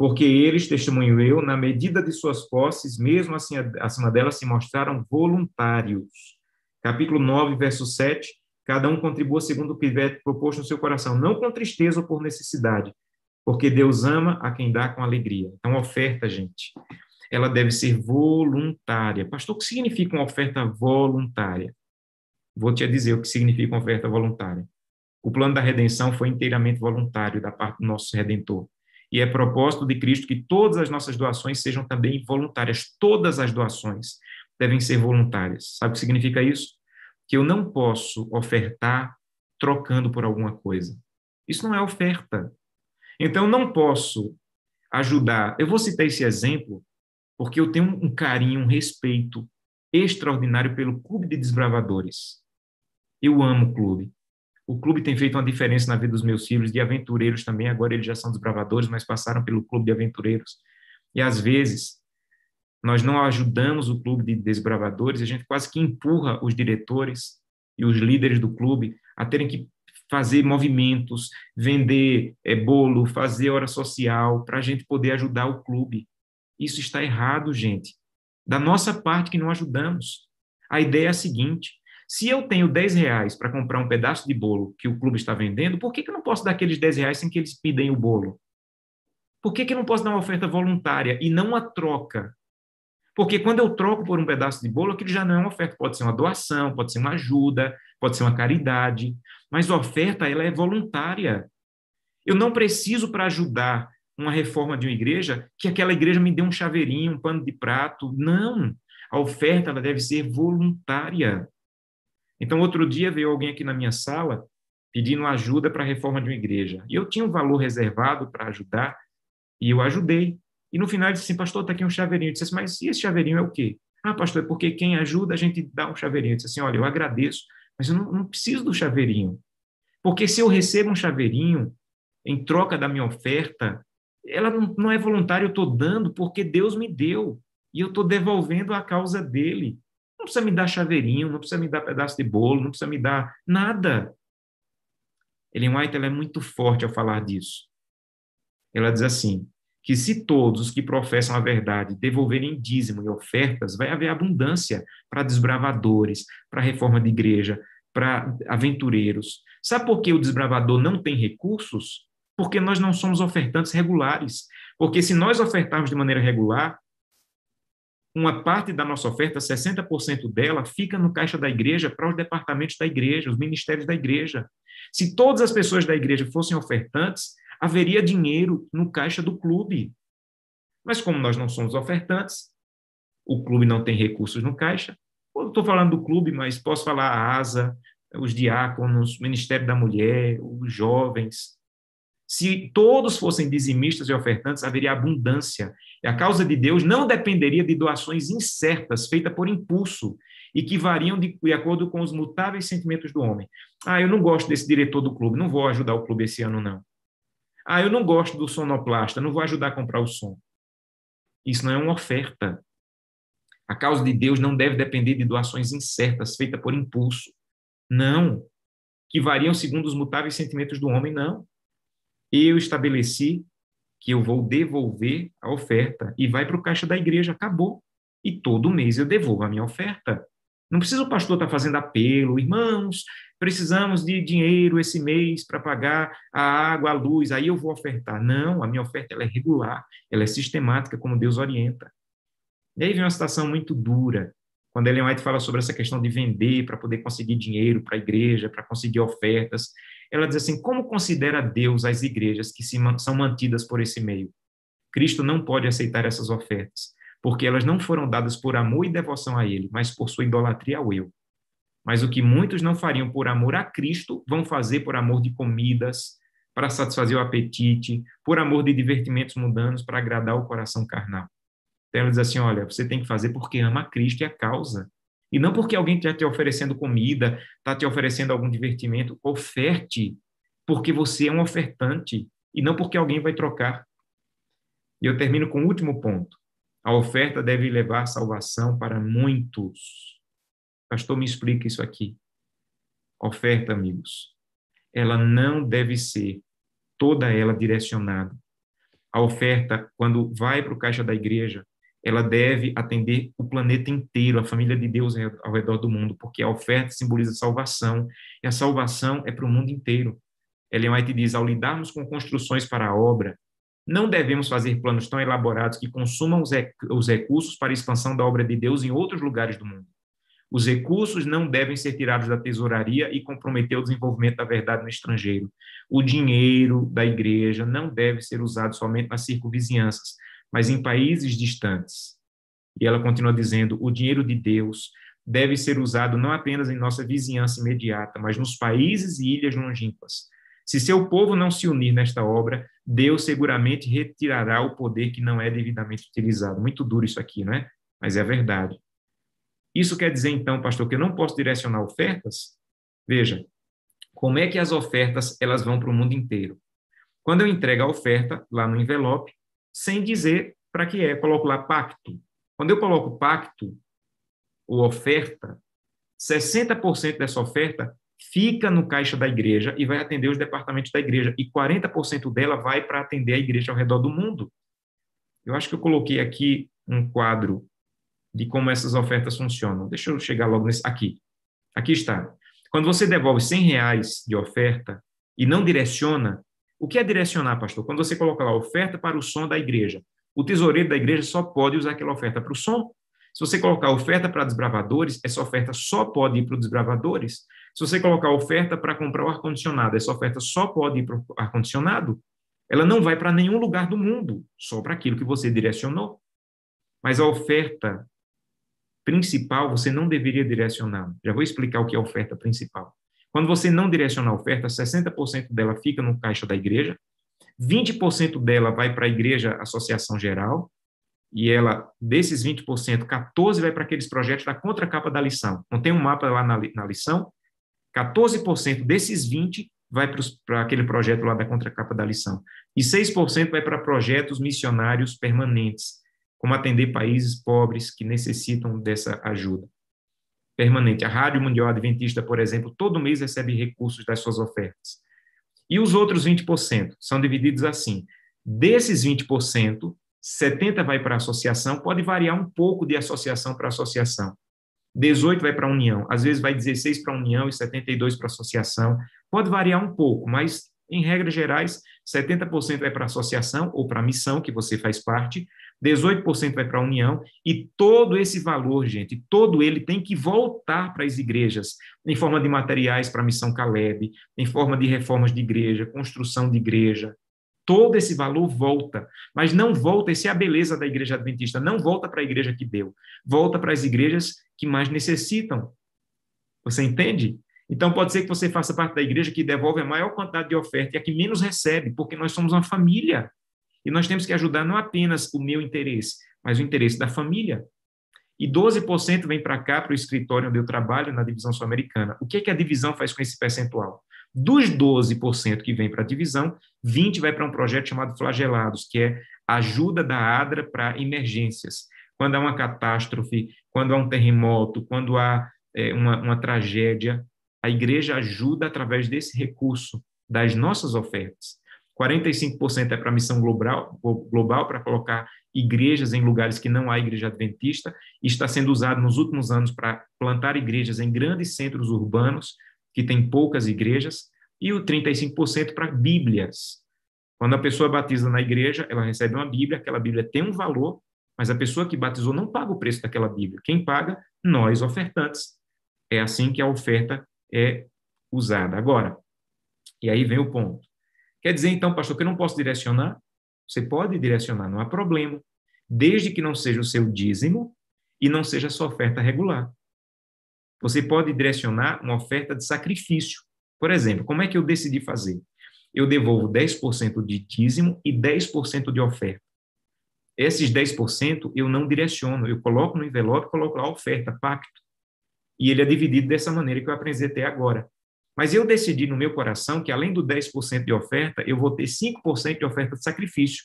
porque eles, testemunho eu, na medida de suas posses, mesmo assim acima delas, se mostraram voluntários. Capítulo 9, verso 7, cada um contribua segundo o que tiver proposto no seu coração, não com tristeza ou por necessidade, porque Deus ama a quem dá com alegria. Então, oferta, gente, ela deve ser voluntária. Pastor, o que significa uma oferta voluntária? Vou te dizer o que significa uma oferta voluntária. O plano da redenção foi inteiramente voluntário da parte do nosso Redentor. E é propósito de Cristo que todas as nossas doações sejam também voluntárias. Todas as doações devem ser voluntárias. Sabe o que significa isso? Que eu não posso ofertar trocando por alguma coisa. Isso não é oferta. Então, não posso ajudar. Eu vou citar esse exemplo porque eu tenho um carinho, um respeito extraordinário pelo Clube de Desbravadores. Eu amo o clube. O clube tem feito uma diferença na vida dos meus filhos, de aventureiros também. Agora eles já são desbravadores, mas passaram pelo clube de aventureiros. E às vezes nós não ajudamos o clube de desbravadores, a gente quase que empurra os diretores e os líderes do clube a terem que fazer movimentos, vender é, bolo, fazer hora social, para a gente poder ajudar o clube. Isso está errado, gente. Da nossa parte que não ajudamos. A ideia é a seguinte: se eu tenho 10 reais para comprar um pedaço de bolo que o clube está vendendo, por que, que eu não posso dar aqueles 10 reais sem que eles pidem o bolo? Por que, que eu não posso dar uma oferta voluntária e não uma troca? Porque quando eu troco por um pedaço de bolo, aquilo já não é uma oferta. Pode ser uma doação, pode ser uma ajuda, pode ser uma caridade. Mas a oferta, ela é voluntária. Eu não preciso, para ajudar uma reforma de uma igreja, que aquela igreja me dê um chaveirinho, um pano de prato. Não. A oferta ela deve ser voluntária. Então, outro dia veio alguém aqui na minha sala pedindo ajuda para a reforma de uma igreja. E eu tinha um valor reservado para ajudar, e eu ajudei. E no final ele disse assim, pastor, está aqui um chaveirinho. Eu disse assim, mas e esse chaveirinho é o quê? Ah, pastor, é porque quem ajuda a gente dá um chaveirinho. Eu disse assim, olha, eu agradeço, mas eu não, não preciso do chaveirinho. Porque se eu recebo um chaveirinho em troca da minha oferta, ela não, não é voluntária, eu estou dando porque Deus me deu. E eu estou devolvendo a causa dele. Não precisa me dar chaveirinho, não precisa me dar pedaço de bolo, não precisa me dar nada. Ellen White ela é muito forte ao falar disso. Ela diz assim, que se todos os que professam a verdade devolverem dízimo e ofertas, vai haver abundância para desbravadores, para reforma de igreja, para aventureiros. Sabe por que o desbravador não tem recursos? porque nós não somos ofertantes regulares. Porque se nós ofertarmos de maneira regular, uma parte da nossa oferta, 60% dela, fica no caixa da igreja para os departamentos da igreja, os ministérios da igreja. Se todas as pessoas da igreja fossem ofertantes, haveria dinheiro no caixa do clube. Mas como nós não somos ofertantes, o clube não tem recursos no caixa. Estou falando do clube, mas posso falar a ASA, os diáconos, o Ministério da Mulher, os jovens. Se todos fossem dizimistas e ofertantes, haveria abundância. E a causa de Deus não dependeria de doações incertas, feitas por impulso, e que variam de, de acordo com os mutáveis sentimentos do homem. Ah, eu não gosto desse diretor do clube, não vou ajudar o clube esse ano, não. Ah, eu não gosto do sonoplasta, não vou ajudar a comprar o som. Isso não é uma oferta. A causa de Deus não deve depender de doações incertas, feitas por impulso. Não. Que variam segundo os mutáveis sentimentos do homem, não. Eu estabeleci que eu vou devolver a oferta e vai para o caixa da igreja, acabou. E todo mês eu devolvo a minha oferta. Não precisa o pastor estar fazendo apelo, irmãos, precisamos de dinheiro esse mês para pagar a água, a luz, aí eu vou ofertar. Não, a minha oferta ela é regular, ela é sistemática, como Deus orienta. E aí vem uma situação muito dura, quando Ellen White fala sobre essa questão de vender para poder conseguir dinheiro para a igreja, para conseguir ofertas. Ela diz assim: como considera Deus as igrejas que se, são mantidas por esse meio? Cristo não pode aceitar essas ofertas porque elas não foram dadas por amor e devoção a Ele, mas por sua idolatria ao eu. Mas o que muitos não fariam por amor a Cristo, vão fazer por amor de comidas, para satisfazer o apetite, por amor de divertimentos mundanos, para agradar o coração carnal. Então ela diz assim: olha, você tem que fazer porque ama a Cristo e a causa. E não porque alguém está te oferecendo comida, está te oferecendo algum divertimento. Oferte, porque você é um ofertante, e não porque alguém vai trocar. E eu termino com o último ponto. A oferta deve levar salvação para muitos. Pastor, me explica isso aqui. Oferta, amigos, ela não deve ser toda ela direcionada. A oferta, quando vai para o caixa da igreja, ela deve atender o planeta inteiro, a família de Deus ao redor do mundo, porque a oferta simboliza salvação, e a salvação é para o mundo inteiro. Ellen White diz, ao lidarmos com construções para a obra, não devemos fazer planos tão elaborados que consumam os recursos para a expansão da obra de Deus em outros lugares do mundo. Os recursos não devem ser tirados da tesouraria e comprometer o desenvolvimento da verdade no estrangeiro. O dinheiro da igreja não deve ser usado somente nas circunvizinhanças, mas em países distantes. E ela continua dizendo: o dinheiro de Deus deve ser usado não apenas em nossa vizinhança imediata, mas nos países e ilhas longínquas se seu povo não se unir nesta obra, Deus seguramente retirará o poder que não é devidamente utilizado. Muito duro isso aqui, não é? Mas é a verdade. Isso quer dizer, então, pastor, que eu não posso direcionar ofertas? Veja, como é que as ofertas elas vão para o mundo inteiro? Quando eu entrego a oferta lá no envelope, sem dizer para que é, coloco lá pacto. Quando eu coloco pacto ou oferta, 60% dessa oferta fica no caixa da igreja e vai atender os departamentos da igreja, e 40% dela vai para atender a igreja ao redor do mundo. Eu acho que eu coloquei aqui um quadro de como essas ofertas funcionam. Deixa eu chegar logo nesse. Aqui. Aqui está. Quando você devolve 100 reais de oferta e não direciona, o que é direcionar, pastor? Quando você coloca lá oferta para o som da igreja, o tesoureiro da igreja só pode usar aquela oferta para o som. Se você colocar oferta para desbravadores, essa oferta só pode ir para os desbravadores. Se você colocar oferta para comprar o ar-condicionado, essa oferta só pode ir para o ar-condicionado, ela não vai para nenhum lugar do mundo, só para aquilo que você direcionou. Mas a oferta principal você não deveria direcionar. Já vou explicar o que é oferta principal. Quando você não direciona a oferta, 60% dela fica no caixa da igreja, 20% dela vai para a igreja associação geral, e ela, desses 20%, 14% vai para aqueles projetos da contracapa da lição. Não tem um mapa lá na, na lição? 14% desses 20% vai para aquele projeto lá da contracapa da lição. E 6% vai para projetos missionários permanentes, como atender países pobres que necessitam dessa ajuda permanente. A Rádio Mundial Adventista, por exemplo, todo mês recebe recursos das suas ofertas. E os outros 20% são divididos assim. Desses 20%, 70 vai para a associação, pode variar um pouco de associação para associação. 18 vai para a União, às vezes vai 16 para a União e 72 para a associação. Pode variar um pouco, mas em regras gerais, 70% vai para a associação ou para a missão que você faz parte, 18% vai para a União, e todo esse valor, gente, todo ele tem que voltar para as igrejas, em forma de materiais para a Missão Caleb, em forma de reformas de igreja, construção de igreja. Todo esse valor volta, mas não volta, essa é a beleza da igreja adventista, não volta para a igreja que deu, volta para as igrejas que mais necessitam. Você entende? Então, pode ser que você faça parte da igreja que devolve a maior quantidade de oferta e a que menos recebe, porque nós somos uma família. E nós temos que ajudar não apenas o meu interesse, mas o interesse da família. E 12% vem para cá, para o escritório onde eu trabalho, na divisão sul-americana. O que, é que a divisão faz com esse percentual? Dos 12% que vem para a divisão, 20% vai para um projeto chamado Flagelados, que é ajuda da ADRA para emergências. Quando há uma catástrofe, quando há um terremoto, quando há é, uma, uma tragédia, a igreja ajuda através desse recurso, das nossas ofertas. 45% é para missão global, global para colocar igrejas em lugares que não há igreja adventista, e está sendo usado nos últimos anos para plantar igrejas em grandes centros urbanos, que têm poucas igrejas, e o 35% para Bíblias. Quando a pessoa batiza na igreja, ela recebe uma Bíblia, aquela Bíblia tem um valor, mas a pessoa que batizou não paga o preço daquela Bíblia. Quem paga? Nós, ofertantes. É assim que a oferta é usada. Agora, e aí vem o ponto. Quer dizer, então, pastor, que eu não posso direcionar? Você pode direcionar, não há problema, desde que não seja o seu dízimo e não seja a sua oferta regular. Você pode direcionar uma oferta de sacrifício. Por exemplo, como é que eu decidi fazer? Eu devolvo 10% de dízimo e 10% de oferta. Esses 10% eu não direciono, eu coloco no envelope, coloco lá a oferta, pacto. E ele é dividido dessa maneira que eu apresentei agora. Mas eu decidi no meu coração que, além do 10% de oferta, eu vou ter 5% de oferta de sacrifício.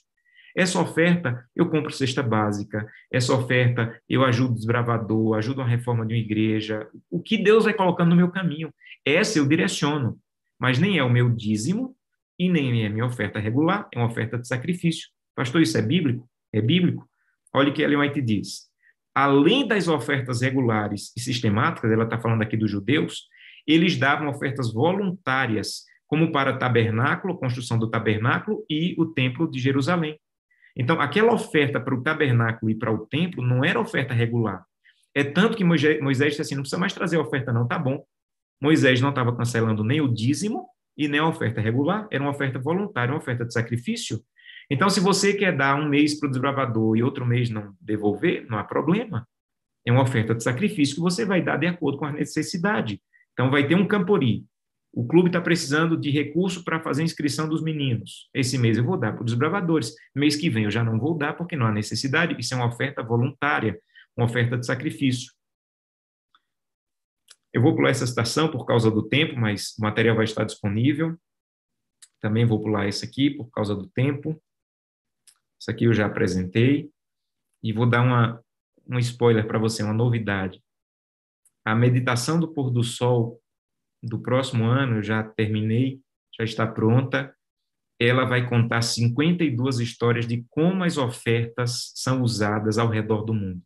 Essa oferta eu compro cesta básica, essa oferta eu ajudo o desbravador, ajudo a reforma de uma igreja. O que Deus vai colocando no meu caminho, essa eu direciono, mas nem é o meu dízimo e nem é a minha oferta regular, é uma oferta de sacrifício. Pastor, isso é bíblico? É bíblico? Olha o que Ellen White diz. Além das ofertas regulares e sistemáticas, ela está falando aqui dos judeus, eles davam ofertas voluntárias, como para tabernáculo, construção do tabernáculo e o templo de Jerusalém. Então, aquela oferta para o tabernáculo e para o templo não era oferta regular. É tanto que Moisés disse assim: não precisa mais trazer oferta, não, tá bom. Moisés não estava cancelando nem o dízimo e nem a oferta regular, era uma oferta voluntária, uma oferta de sacrifício. Então, se você quer dar um mês para o desbravador e outro mês não devolver, não há problema. É uma oferta de sacrifício que você vai dar de acordo com a necessidade. Então, vai ter um Campori. O clube está precisando de recurso para fazer a inscrição dos meninos. Esse mês eu vou dar para os bravadores. Mês que vem eu já não vou dar porque não há necessidade. Isso é uma oferta voluntária, uma oferta de sacrifício. Eu vou pular essa citação por causa do tempo, mas o material vai estar disponível. Também vou pular esse aqui por causa do tempo. Isso aqui eu já apresentei. E vou dar uma, um spoiler para você, uma novidade a meditação do pôr do sol do próximo ano, eu já terminei, já está pronta. Ela vai contar 52 histórias de como as ofertas são usadas ao redor do mundo.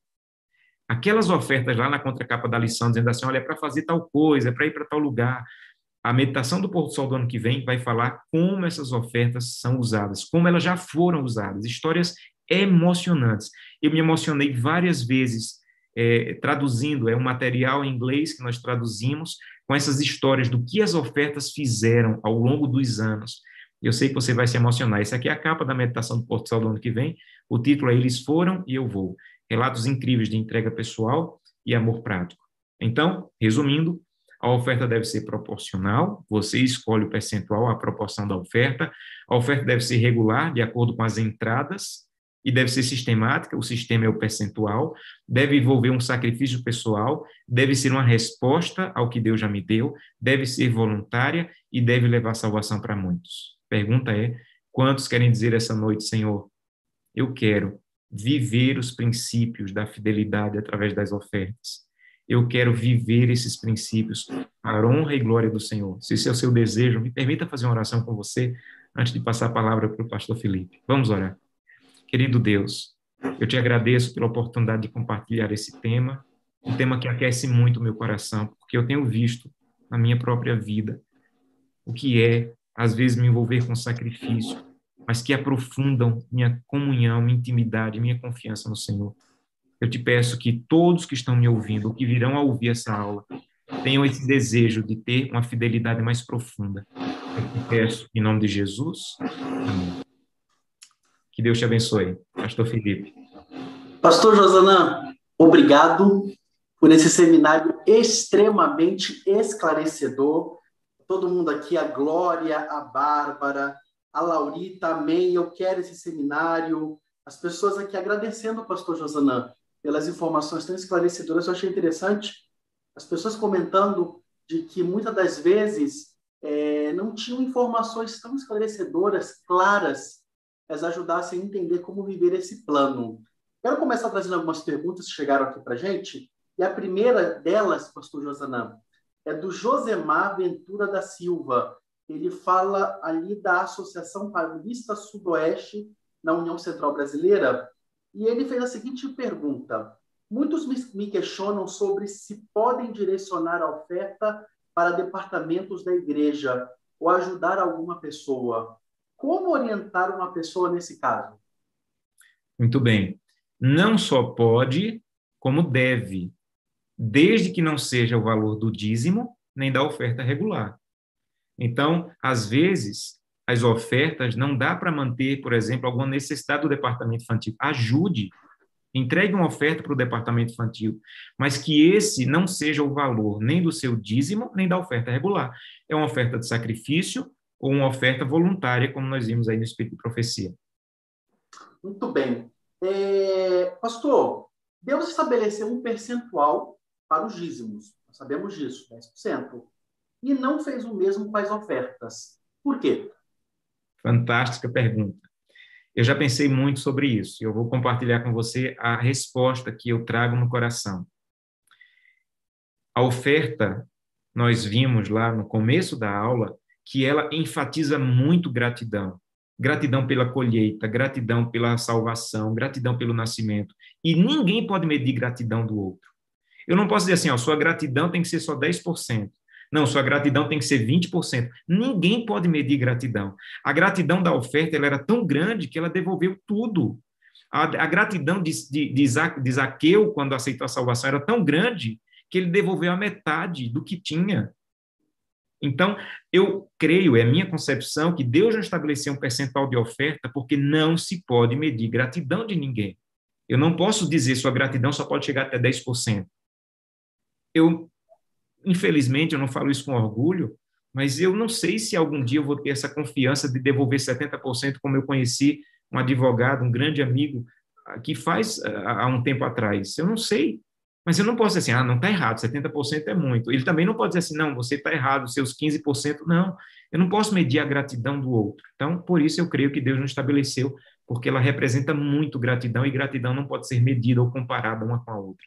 Aquelas ofertas lá na contracapa da lição, dizendo assim: olha, é para fazer tal coisa, é para ir para tal lugar. A meditação do pôr do sol do ano que vem vai falar como essas ofertas são usadas, como elas já foram usadas. Histórias emocionantes. Eu me emocionei várias vezes é, traduzindo, é um material em inglês que nós traduzimos com essas histórias do que as ofertas fizeram ao longo dos anos. Eu sei que você vai se emocionar. Essa aqui é a capa da meditação do Porto Sol do ano que vem. O título é Eles Foram e Eu Vou. Relatos incríveis de entrega pessoal e amor prático. Então, resumindo, a oferta deve ser proporcional, você escolhe o percentual, a proporção da oferta. A oferta deve ser regular, de acordo com as entradas e deve ser sistemática, o sistema é o percentual, deve envolver um sacrifício pessoal, deve ser uma resposta ao que Deus já me deu, deve ser voluntária e deve levar salvação para muitos. Pergunta é: quantos querem dizer essa noite, Senhor, eu quero viver os princípios da fidelidade através das ofertas. Eu quero viver esses princípios para honra e glória do Senhor. Se esse é o seu desejo, me permita fazer uma oração com você antes de passar a palavra para o pastor Felipe. Vamos orar. Querido Deus, eu te agradeço pela oportunidade de compartilhar esse tema, um tema que aquece muito o meu coração, porque eu tenho visto na minha própria vida o que é, às vezes, me envolver com sacrifício, mas que aprofundam minha comunhão, minha intimidade, minha confiança no Senhor. Eu te peço que todos que estão me ouvindo, ou que virão a ouvir essa aula, tenham esse desejo de ter uma fidelidade mais profunda. Eu te peço, em nome de Jesus. Amém. Que Deus te abençoe. Pastor Felipe. Pastor Josanã, obrigado por esse seminário extremamente esclarecedor. Todo mundo aqui, a Glória, a Bárbara, a Laurita, amém. Eu quero esse seminário. As pessoas aqui agradecendo o pastor Josanã pelas informações tão esclarecedoras. Eu achei interessante as pessoas comentando de que muitas das vezes é, não tinham informações tão esclarecedoras, claras, as ajudassem a entender como viver esse plano. Quero começar trazendo algumas perguntas que chegaram aqui para gente. E a primeira delas, pastor Josanã, é do Josemar Ventura da Silva. Ele fala ali da Associação Paulista Sudoeste na União Central Brasileira. E ele fez a seguinte pergunta: Muitos me questionam sobre se podem direcionar a oferta para departamentos da igreja ou ajudar alguma pessoa. Como orientar uma pessoa nesse caso? Muito bem. Não só pode, como deve, desde que não seja o valor do dízimo nem da oferta regular. Então, às vezes, as ofertas não dá para manter, por exemplo, alguma necessidade do departamento infantil. Ajude Entregue uma oferta para o departamento infantil, mas que esse não seja o valor nem do seu dízimo, nem da oferta regular. É uma oferta de sacrifício ou uma oferta voluntária, como nós vimos aí no Espírito de Profecia. Muito bem. É, pastor, Deus estabeleceu um percentual para os dízimos, nós sabemos disso, 10%, e não fez o mesmo com as ofertas. Por quê? Fantástica pergunta. Eu já pensei muito sobre isso. Eu vou compartilhar com você a resposta que eu trago no coração. A oferta, nós vimos lá no começo da aula, que ela enfatiza muito gratidão. Gratidão pela colheita, gratidão pela salvação, gratidão pelo nascimento. E ninguém pode medir gratidão do outro. Eu não posso dizer assim, ó, sua gratidão tem que ser só 10%. Não, sua gratidão tem que ser 20%. Ninguém pode medir gratidão. A gratidão da oferta ela era tão grande que ela devolveu tudo. A, a gratidão de, de, de Zaqueu, quando aceitou a salvação, era tão grande que ele devolveu a metade do que tinha. Então, eu creio, é minha concepção, que Deus não estabeleceu um percentual de oferta porque não se pode medir gratidão de ninguém. Eu não posso dizer sua gratidão só pode chegar até 10%. Eu infelizmente, eu não falo isso com orgulho, mas eu não sei se algum dia eu vou ter essa confiança de devolver 70%, como eu conheci um advogado, um grande amigo, ah, que faz ah, há um tempo atrás. Eu não sei. Mas eu não posso dizer assim, ah, não está errado, 70% é muito. Ele também não pode dizer assim, não, você está errado, seus 15%, não. Eu não posso medir a gratidão do outro. Então, por isso eu creio que Deus não estabeleceu, porque ela representa muito gratidão e gratidão não pode ser medida ou comparada uma com a outra.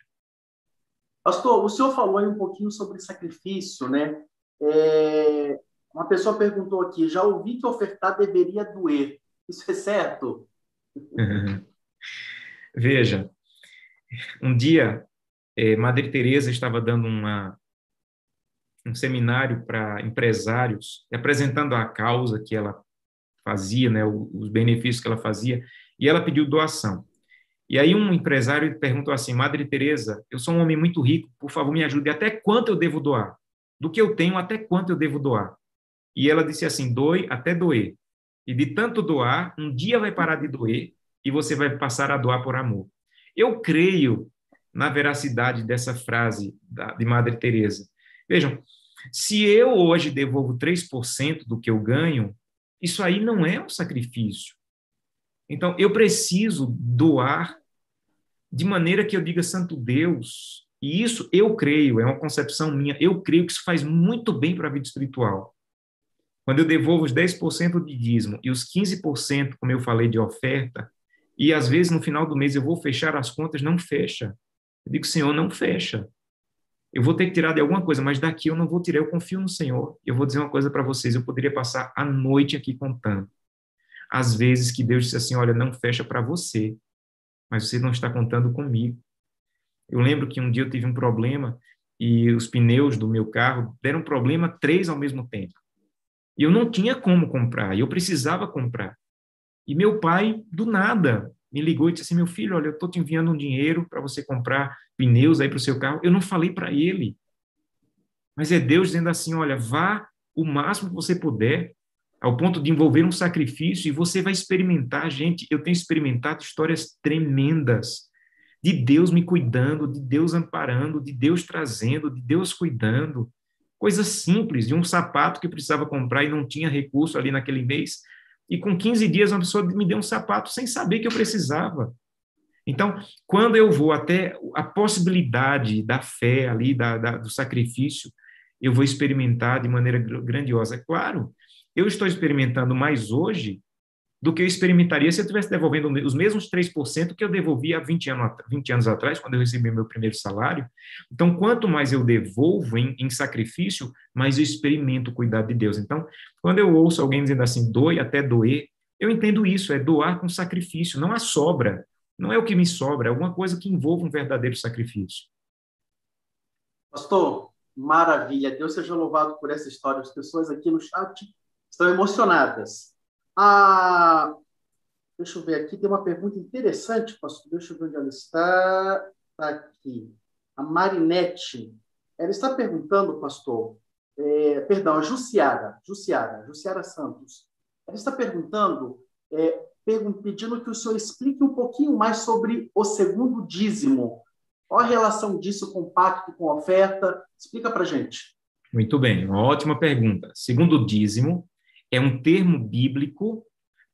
Pastor, o senhor falou aí um pouquinho sobre sacrifício, né? É, uma pessoa perguntou aqui, já ouvi que ofertar deveria doer. Isso é certo? Veja, um dia, é, Madre Teresa estava dando uma, um seminário para empresários, apresentando a causa que ela fazia, né, os benefícios que ela fazia, e ela pediu doação. E aí um empresário perguntou assim, Madre Teresa, eu sou um homem muito rico, por favor me ajude, até quanto eu devo doar? Do que eu tenho, até quanto eu devo doar? E ela disse assim, doe até doer. E de tanto doar, um dia vai parar de doer e você vai passar a doar por amor. Eu creio na veracidade dessa frase de Madre Teresa. Vejam, se eu hoje devolvo 3% do que eu ganho, isso aí não é um sacrifício. Então, eu preciso doar de maneira que eu diga Santo Deus, e isso eu creio, é uma concepção minha, eu creio que isso faz muito bem para a vida espiritual. Quando eu devolvo os 10% de dízimo e os 15%, como eu falei, de oferta, e às vezes no final do mês eu vou fechar as contas, não fecha. Eu digo, Senhor, não fecha. Eu vou ter que tirar de alguma coisa, mas daqui eu não vou tirar, eu confio no Senhor. Eu vou dizer uma coisa para vocês, eu poderia passar a noite aqui contando. Às vezes que Deus disse assim, olha, não fecha para você, mas você não está contando comigo. Eu lembro que um dia eu tive um problema e os pneus do meu carro deram problema três ao mesmo tempo. E eu não tinha como comprar, eu precisava comprar. E meu pai, do nada, me ligou e disse assim: Meu filho, olha, eu estou te enviando um dinheiro para você comprar pneus aí para o seu carro. Eu não falei para ele. Mas é Deus dizendo assim: Olha, vá o máximo que você puder, ao ponto de envolver um sacrifício, e você vai experimentar, gente. Eu tenho experimentado histórias tremendas de Deus me cuidando, de Deus amparando, de Deus trazendo, de Deus cuidando. Coisas simples, de um sapato que precisava comprar e não tinha recurso ali naquele mês. E com 15 dias, uma pessoa me deu um sapato sem saber que eu precisava. Então, quando eu vou até a possibilidade da fé ali, da, da, do sacrifício, eu vou experimentar de maneira grandiosa. É claro, eu estou experimentando mais hoje do que eu experimentaria se eu estivesse devolvendo os mesmos 3% que eu devolvia há 20 anos, 20 anos atrás, quando eu recebi meu primeiro salário. Então, quanto mais eu devolvo em, em sacrifício, mais eu experimento o cuidado de Deus. Então, quando eu ouço alguém dizendo assim, doe até doer, eu entendo isso, é doar com sacrifício, não a sobra. Não é o que me sobra, é alguma coisa que envolva um verdadeiro sacrifício. Pastor, maravilha. Deus seja louvado por essa história. As pessoas aqui no chat estão emocionadas. Ah, deixa eu ver aqui, tem uma pergunta interessante, pastor. Deixa eu ver onde ela está. Está aqui. A Marinette. Ela está perguntando, pastor, é, perdão, a Jussiara, Jussiara, Jussiara Santos. Ela está perguntando, é, pedindo que o senhor explique um pouquinho mais sobre o segundo dízimo. Qual a relação disso com o pacto, com a oferta? Explica para gente. Muito bem, uma ótima pergunta. Segundo dízimo é um termo bíblico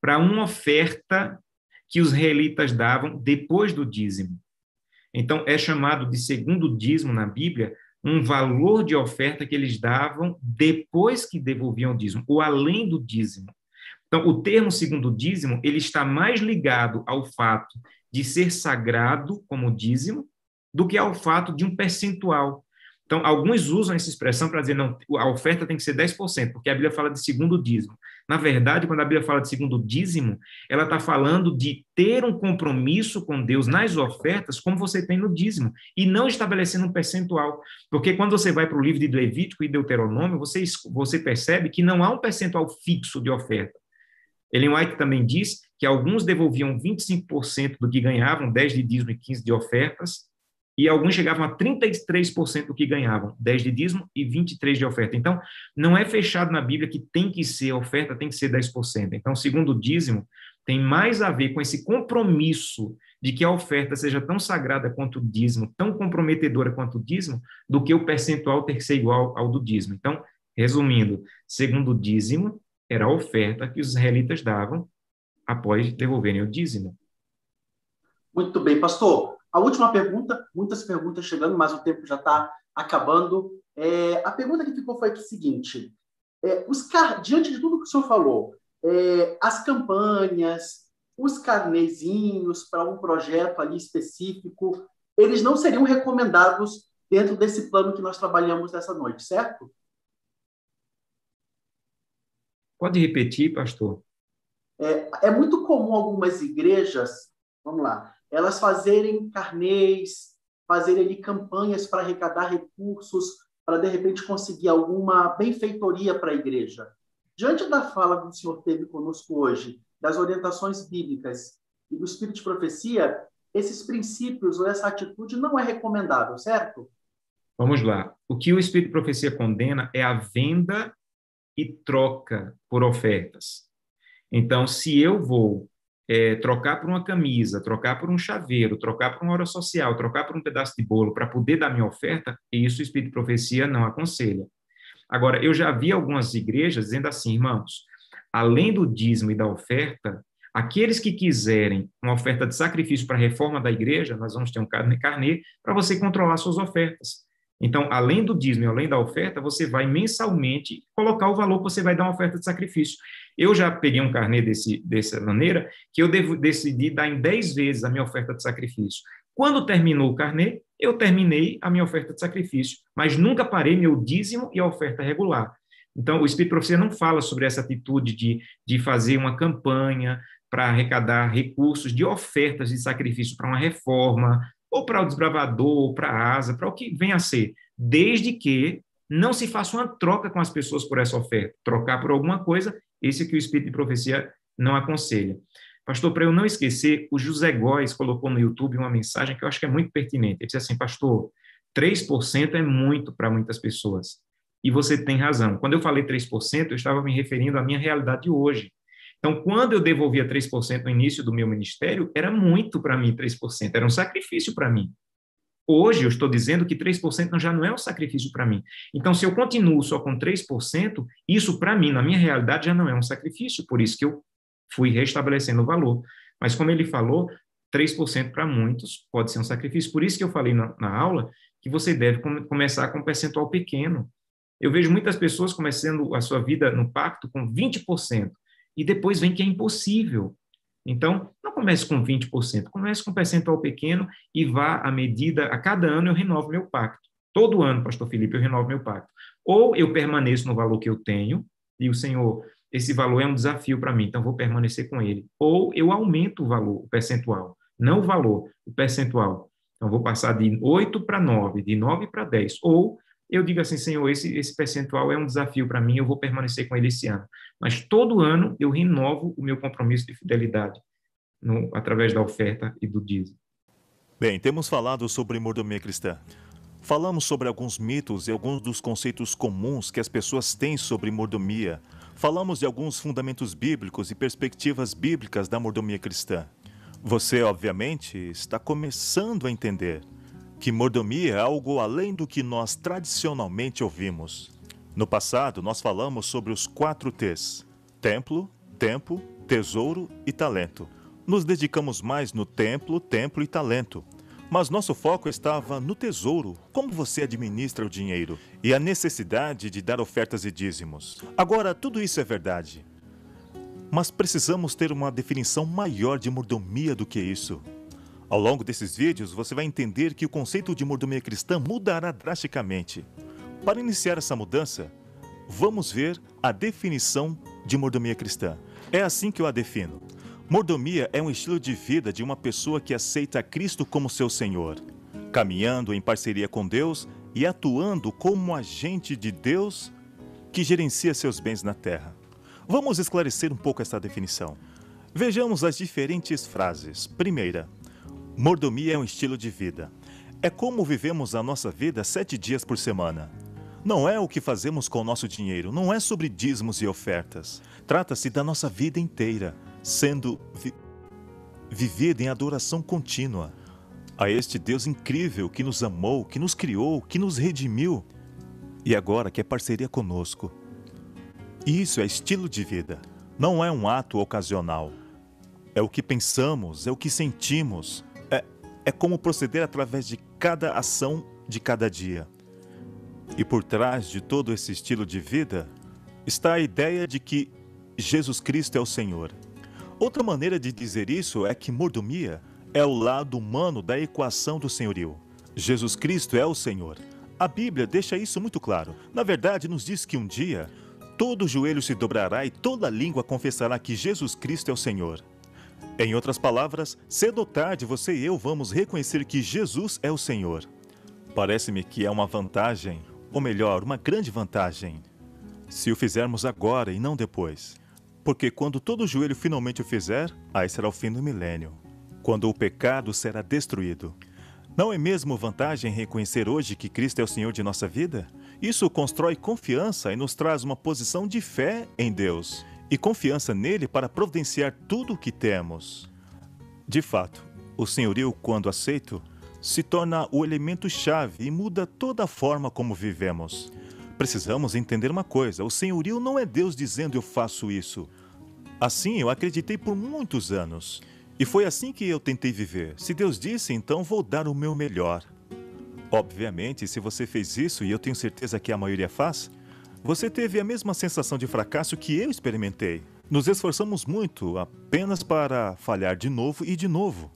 para uma oferta que os israelitas davam depois do dízimo. Então, é chamado de segundo dízimo na Bíblia um valor de oferta que eles davam depois que devolviam o dízimo, ou além do dízimo. Então, o termo segundo dízimo, ele está mais ligado ao fato de ser sagrado como dízimo do que ao fato de um percentual. Então, alguns usam essa expressão para dizer, não, a oferta tem que ser 10%, porque a Bíblia fala de segundo dízimo. Na verdade, quando a Bíblia fala de segundo dízimo, ela está falando de ter um compromisso com Deus nas ofertas, como você tem no dízimo, e não estabelecendo um percentual. Porque quando você vai para o livro de Levítico e Deuteronômio, você, você percebe que não há um percentual fixo de oferta. Ellen White também diz que alguns devolviam 25% do que ganhavam, 10 de dízimo e 15 de ofertas, e alguns chegavam a 33% do que ganhavam, 10 de dízimo e 23 de oferta. Então, não é fechado na Bíblia que tem que ser, oferta tem que ser 10%. Então, segundo o dízimo, tem mais a ver com esse compromisso de que a oferta seja tão sagrada quanto o dízimo, tão comprometedora quanto o dízimo, do que o percentual ter que ser igual ao do dízimo. Então, resumindo, segundo o dízimo, era a oferta que os israelitas davam após devolverem o dízimo. Muito bem, pastor. A última pergunta, muitas perguntas chegando, mas o tempo já está acabando. É, a pergunta que ficou foi a seguinte: é, os diante de tudo que o senhor falou, é, as campanhas, os carnezinhos para um projeto ali específico, eles não seriam recomendados dentro desse plano que nós trabalhamos nessa noite, certo? Pode repetir, pastor? É, é muito comum algumas igrejas, vamos lá, elas fazerem carnês, fazerem ali campanhas para arrecadar recursos, para de repente conseguir alguma benfeitoria para a igreja. Diante da fala que o senhor teve conosco hoje, das orientações bíblicas e do espírito de profecia, esses princípios ou essa atitude não é recomendável, certo? Vamos lá. O que o espírito de profecia condena é a venda e troca por ofertas. Então, se eu vou é, trocar por uma camisa, trocar por um chaveiro, trocar por uma hora social, trocar por um pedaço de bolo para poder dar minha oferta, isso o Espírito de Profecia não aconselha. Agora, eu já vi algumas igrejas dizendo assim, irmãos, além do dízimo e da oferta, aqueles que quiserem uma oferta de sacrifício para a reforma da igreja, nós vamos ter um carnê, para você controlar suas ofertas. Então, além do dízimo e além da oferta, você vai mensalmente colocar o valor que você vai dar uma oferta de sacrifício. Eu já peguei um carnê desse, dessa maneira, que eu devo, decidi dar em 10 vezes a minha oferta de sacrifício. Quando terminou o carnê, eu terminei a minha oferta de sacrifício, mas nunca parei meu dízimo e a oferta regular. Então, o Espírito Profecia não fala sobre essa atitude de, de fazer uma campanha para arrecadar recursos de ofertas de sacrifício para uma reforma, ou para o desbravador, ou para a asa, para o que venha a ser, desde que não se faça uma troca com as pessoas por essa oferta. Trocar por alguma coisa, esse é que o Espírito de Profecia não aconselha. Pastor, para eu não esquecer, o José Góes colocou no YouTube uma mensagem que eu acho que é muito pertinente. Ele disse assim, pastor, 3% é muito para muitas pessoas. E você tem razão. Quando eu falei 3%, eu estava me referindo à minha realidade hoje. Então, quando eu devolvia 3% no início do meu ministério, era muito para mim 3%, era um sacrifício para mim. Hoje eu estou dizendo que 3% já não é um sacrifício para mim. Então, se eu continuo só com 3%, isso para mim, na minha realidade, já não é um sacrifício, por isso que eu fui restabelecendo o valor. Mas como ele falou, 3% para muitos pode ser um sacrifício. Por isso que eu falei na, na aula que você deve com, começar com um percentual pequeno. Eu vejo muitas pessoas começando a sua vida no pacto com 20%, e depois vem que é impossível. Então, não comece com 20%, comece com um percentual pequeno e vá à medida, a cada ano eu renovo meu pacto. Todo ano, pastor Felipe, eu renovo meu pacto. Ou eu permaneço no valor que eu tenho, e o Senhor, esse valor é um desafio para mim, então vou permanecer com ele. Ou eu aumento o valor, o percentual, não o valor, o percentual. Então, vou passar de 8 para 9, de 9 para 10. Ou eu digo assim, Senhor, esse, esse percentual é um desafio para mim, eu vou permanecer com ele esse ano. Mas todo ano eu renovo o meu compromisso de fidelidade no, através da oferta e do dízimo. Bem, temos falado sobre mordomia cristã. Falamos sobre alguns mitos e alguns dos conceitos comuns que as pessoas têm sobre mordomia. Falamos de alguns fundamentos bíblicos e perspectivas bíblicas da mordomia cristã. Você, obviamente, está começando a entender que mordomia é algo além do que nós tradicionalmente ouvimos. No passado, nós falamos sobre os quatro T's: templo, tempo, tesouro e talento. Nos dedicamos mais no templo, templo e talento. Mas nosso foco estava no tesouro, como você administra o dinheiro, e a necessidade de dar ofertas e dízimos. Agora, tudo isso é verdade. Mas precisamos ter uma definição maior de mordomia do que isso. Ao longo desses vídeos, você vai entender que o conceito de mordomia cristã mudará drasticamente. Para iniciar essa mudança, vamos ver a definição de mordomia cristã. É assim que eu a defino. Mordomia é um estilo de vida de uma pessoa que aceita Cristo como seu Senhor, caminhando em parceria com Deus e atuando como agente de Deus que gerencia seus bens na terra. Vamos esclarecer um pouco essa definição. Vejamos as diferentes frases. Primeira, Mordomia é um estilo de vida. É como vivemos a nossa vida sete dias por semana. Não é o que fazemos com o nosso dinheiro, não é sobre dízimos e ofertas. Trata-se da nossa vida inteira, sendo vi vivida em adoração contínua a este Deus incrível que nos amou, que nos criou, que nos redimiu e agora quer parceria conosco. Isso é estilo de vida, não é um ato ocasional. É o que pensamos, é o que sentimos, é como proceder através de cada ação de cada dia. E por trás de todo esse estilo de vida está a ideia de que Jesus Cristo é o Senhor. Outra maneira de dizer isso é que mordomia é o lado humano da equação do senhorio. Jesus Cristo é o Senhor. A Bíblia deixa isso muito claro. Na verdade, nos diz que um dia todo joelho se dobrará e toda língua confessará que Jesus Cristo é o Senhor. Em outras palavras, cedo ou tarde você e eu vamos reconhecer que Jesus é o Senhor. Parece-me que é uma vantagem, ou melhor, uma grande vantagem, se o fizermos agora e não depois. Porque quando todo joelho finalmente o fizer, aí será o fim do milênio, quando o pecado será destruído. Não é mesmo vantagem reconhecer hoje que Cristo é o Senhor de nossa vida? Isso constrói confiança e nos traz uma posição de fé em Deus e confiança nele para providenciar tudo o que temos. De fato, o senhorio, quando aceito, se torna o elemento-chave e muda toda a forma como vivemos. Precisamos entender uma coisa: o senhorio não é Deus dizendo eu faço isso. Assim eu acreditei por muitos anos. E foi assim que eu tentei viver. Se Deus disse, então vou dar o meu melhor. Obviamente, se você fez isso, e eu tenho certeza que a maioria faz, você teve a mesma sensação de fracasso que eu experimentei. Nos esforçamos muito apenas para falhar de novo e de novo.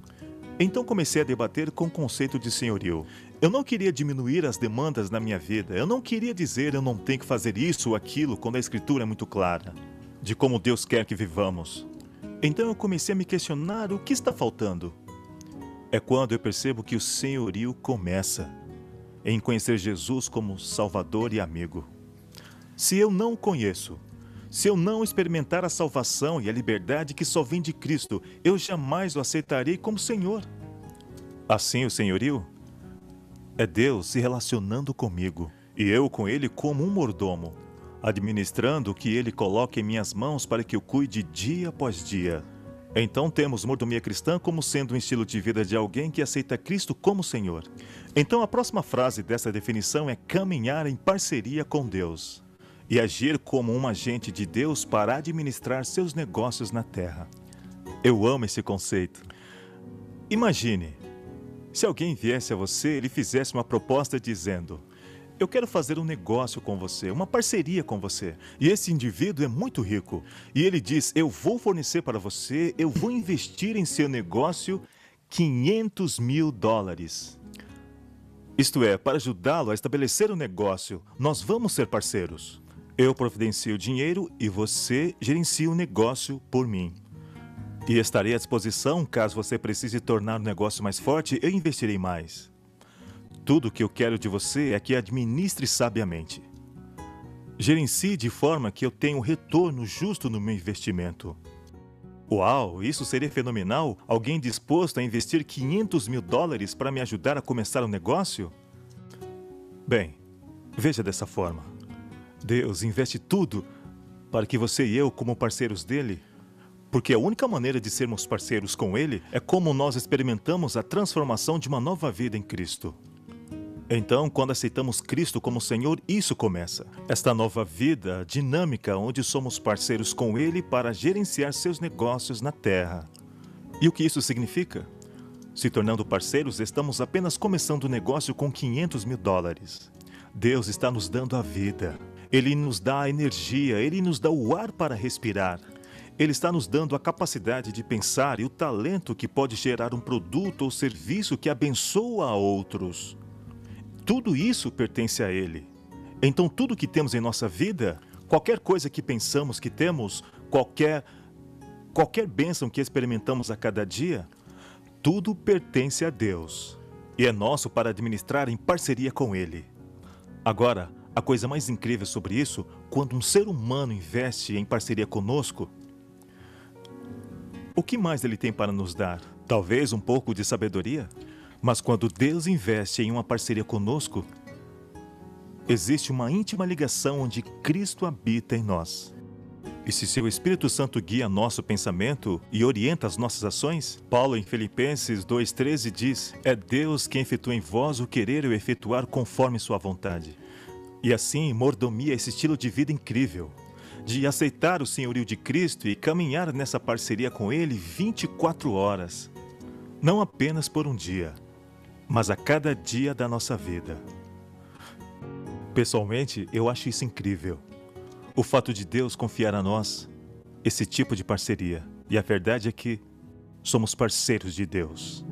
Então comecei a debater com o conceito de senhorio. Eu não queria diminuir as demandas na minha vida. Eu não queria dizer eu não tenho que fazer isso ou aquilo quando a escritura é muito clara de como Deus quer que vivamos. Então eu comecei a me questionar o que está faltando. É quando eu percebo que o senhorio começa em conhecer Jesus como Salvador e amigo. Se eu não conheço, Se eu não experimentar a salvação e a liberdade que só vem de Cristo, eu jamais o aceitarei como Senhor. Assim, o senhorio é Deus se relacionando comigo e eu com ele como um mordomo, administrando o que ele coloca em minhas mãos para que eu cuide dia após dia. Então temos mordomia cristã como sendo um estilo de vida de alguém que aceita Cristo como Senhor. Então a próxima frase dessa definição é caminhar em parceria com Deus e agir como um agente de Deus para administrar seus negócios na terra. Eu amo esse conceito. Imagine, se alguém viesse a você e lhe fizesse uma proposta dizendo: eu quero fazer um negócio com você, uma parceria com você. E esse indivíduo é muito rico. E ele diz: Eu vou fornecer para você, eu vou investir em seu negócio 500 mil dólares. Isto é, para ajudá-lo a estabelecer o um negócio, nós vamos ser parceiros. Eu providencio o dinheiro e você gerencia o negócio por mim. E estarei à disposição caso você precise tornar o negócio mais forte, eu investirei mais. Tudo o que eu quero de você é que administre sabiamente. Gerencie de forma que eu tenha um retorno justo no meu investimento. Uau, isso seria fenomenal! Alguém disposto a investir 500 mil dólares para me ajudar a começar um negócio? Bem, veja dessa forma. Deus investe tudo para que você e eu, como parceiros dele, porque a única maneira de sermos parceiros com Ele é como nós experimentamos a transformação de uma nova vida em Cristo. Então, quando aceitamos Cristo como Senhor, isso começa. Esta nova vida dinâmica onde somos parceiros com Ele para gerenciar seus negócios na terra. E o que isso significa? Se tornando parceiros, estamos apenas começando o negócio com 500 mil dólares. Deus está nos dando a vida. Ele nos dá a energia, Ele nos dá o ar para respirar. Ele está nos dando a capacidade de pensar e o talento que pode gerar um produto ou serviço que abençoa a outros. Tudo isso pertence a Ele. Então, tudo que temos em nossa vida, qualquer coisa que pensamos que temos, qualquer, qualquer bênção que experimentamos a cada dia, tudo pertence a Deus e é nosso para administrar em parceria com Ele. Agora, a coisa mais incrível sobre isso, quando um ser humano investe em parceria conosco, o que mais ele tem para nos dar? Talvez um pouco de sabedoria? Mas quando Deus investe em uma parceria conosco, existe uma íntima ligação onde Cristo habita em nós. E se seu Espírito Santo guia nosso pensamento e orienta as nossas ações, Paulo em Filipenses 2,13 diz: É Deus quem efetua em vós o querer e o efetuar conforme sua vontade. E assim, mordomia esse estilo de vida incrível, de aceitar o senhorio de Cristo e caminhar nessa parceria com Ele 24 horas, não apenas por um dia, mas a cada dia da nossa vida. Pessoalmente, eu acho isso incrível. O fato de Deus confiar a nós esse tipo de parceria. E a verdade é que somos parceiros de Deus.